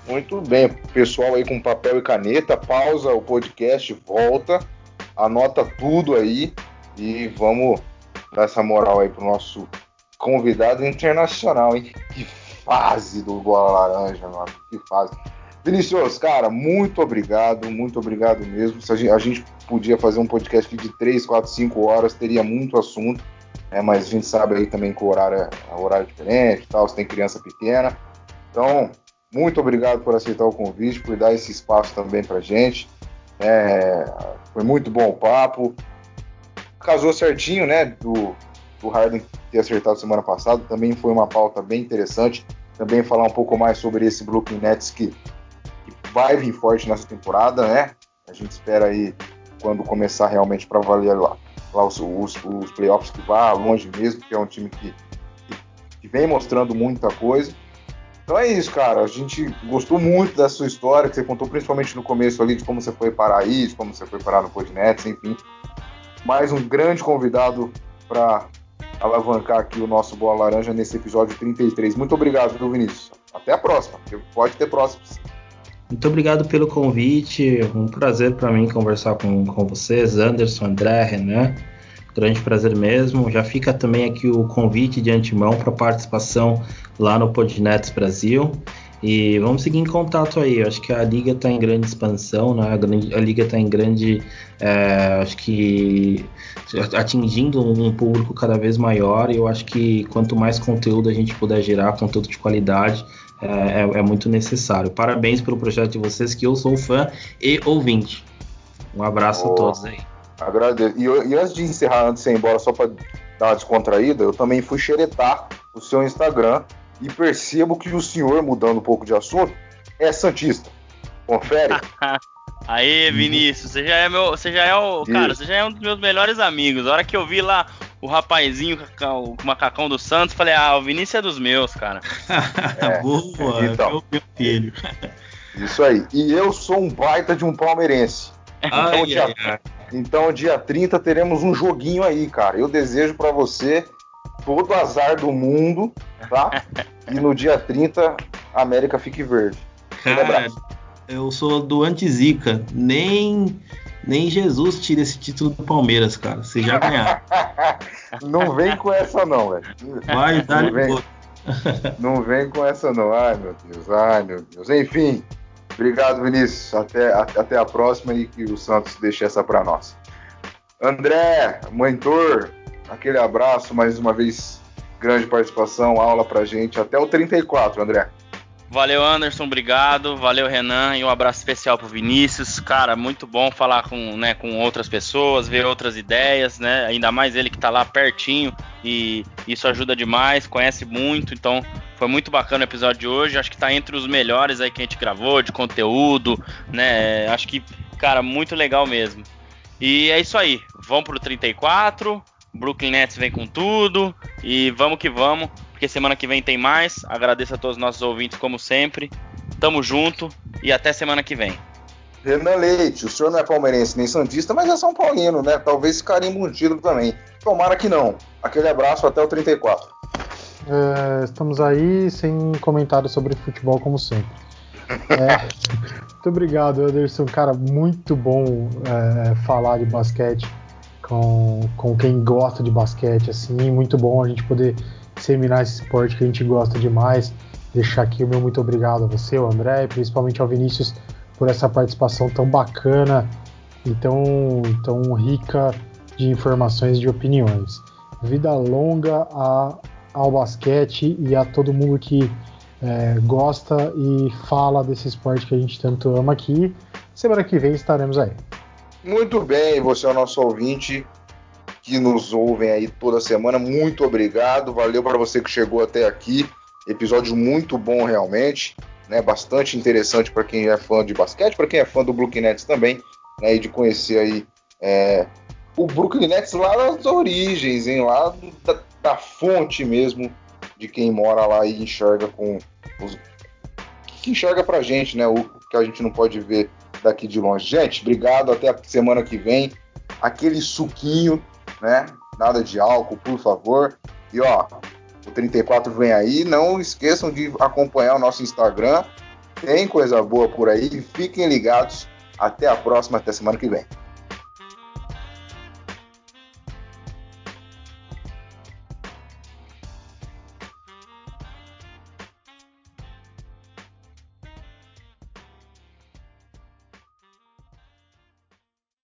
Muito bem, pessoal aí com papel e caneta, pausa o podcast, volta, anota tudo aí e vamos dar essa moral aí pro nosso convidado internacional, hein? Que fase do Bola Laranja, mano, que fase. Vinicius, cara, muito obrigado, muito obrigado mesmo. Se a gente, a gente podia fazer um podcast de 3, 4, 5 horas, teria muito assunto, né? mas a gente sabe aí também que o horário é, é horário diferente tal, você tem criança pequena. Então, muito obrigado por aceitar o convite, por dar esse espaço também pra gente. É, foi muito bom o papo. Casou certinho, né? Do, do Harden ter acertado semana passada. Também foi uma pauta bem interessante. Também falar um pouco mais sobre esse Brooklyn Nets que, que vai vir forte nessa temporada, né? A gente espera aí quando começar realmente para valer lá. lá os, os, os playoffs que vá longe mesmo, que é um time que, que vem mostrando muita coisa. Então é isso, cara. A gente gostou muito dessa sua história, que você contou principalmente no começo ali, de como você foi parar aí, de como você foi parar no Podnets, enfim. Mais um grande convidado para alavancar aqui o nosso Bola Laranja nesse episódio 33. Muito obrigado, viu, Vinícius? Até a próxima, pode ter próximos. Muito obrigado pelo convite. Um prazer para mim conversar com, com vocês, Anderson, André, Renan. Grande prazer mesmo. Já fica também aqui o convite de antemão para participação lá no Podnets Brasil. E vamos seguir em contato aí. Eu acho que a liga está em grande expansão, né? a, grande, a liga está em grande, é, acho que atingindo um público cada vez maior. E eu acho que quanto mais conteúdo a gente puder gerar, conteúdo de qualidade, é, é, é, muito necessário. Parabéns pelo projeto de vocês, que eu sou fã e ouvinte. Um abraço oh, a todos aí. Agradeço. E, e, antes de encerrar, antes de ir embora, só para dar uma descontraída, eu também fui xeretar o seu Instagram e percebo que o senhor, mudando um pouco de assunto, é Santista. Confere. Aí, Vinícius, você já é meu. Você já é o. Cara, você já é um dos meus melhores amigos. A hora que eu vi lá o rapazinho com o macacão do Santos, falei, ah, o Vinícius é dos meus, cara. é, Boa, então, meu filho. Isso aí. E eu sou um baita de um palmeirense. Então, ai, dia, ai, então, dia 30 teremos um joguinho aí, cara. Eu desejo para você todo azar do mundo, tá? e no dia 30 a América fique verde. Cara, eu sou do anti-zica. Nem nem Jesus tira esse título do Palmeiras, cara. Você já ganhar. não vem com essa não, velho. Vai, dá não, não vem com essa não. Ai, meu Deus. Ai, meu Deus. Enfim, obrigado, Vinícius. Até, até a próxima e que o Santos deixe essa para nós. André, mentor, aquele abraço, mais uma vez, grande participação, aula pra gente. Até o 34, André. Valeu, Anderson, obrigado. Valeu, Renan, e um abraço especial pro Vinícius. Cara, muito bom falar com, né, com outras pessoas, ver outras ideias, né? Ainda mais ele que tá lá pertinho e isso ajuda demais, conhece muito, então foi muito bacana o episódio de hoje. Acho que tá entre os melhores aí que a gente gravou, de conteúdo, né? Acho que, cara, muito legal mesmo. E é isso aí. Vamos pro 34. Brooklyn Nets vem com tudo e vamos que vamos porque semana que vem tem mais. Agradeço a todos os nossos ouvintes, como sempre. Tamo junto e até semana que vem. Renan Leite, o senhor não é palmeirense nem santista, mas é São Paulino, né? Talvez carimbo um título também. Tomara que não. Aquele abraço até o 34. É, estamos aí sem comentários sobre futebol, como sempre. É, muito obrigado, Anderson. Cara, muito bom é, falar de basquete com, com quem gosta de basquete, assim. Muito bom a gente poder disseminar esse esporte que a gente gosta demais. Deixar aqui o meu muito obrigado a você, o André, e principalmente ao Vinícius por essa participação tão bacana e tão, tão rica de informações e de opiniões. Vida longa a, ao basquete e a todo mundo que é, gosta e fala desse esporte que a gente tanto ama aqui. Semana que vem estaremos aí. Muito bem, você é o nosso ouvinte que nos ouvem aí toda semana. Muito obrigado. Valeu para você que chegou até aqui. Episódio muito bom realmente, né? Bastante interessante para quem é fã de basquete, para quem é fã do Brooklyn Nets também, né? E de conhecer aí é, o Brooklyn Nets lá das origens, hein? Lá da, da, fonte mesmo de quem mora lá e enxerga com os que enxerga pra gente, né? O que a gente não pode ver daqui de longe. Gente, obrigado. Até a semana que vem. Aquele suquinho né? Nada de álcool, por favor. E ó, o 34 vem aí. Não esqueçam de acompanhar o nosso Instagram. Tem coisa boa por aí. Fiquem ligados. Até a próxima, até semana que vem.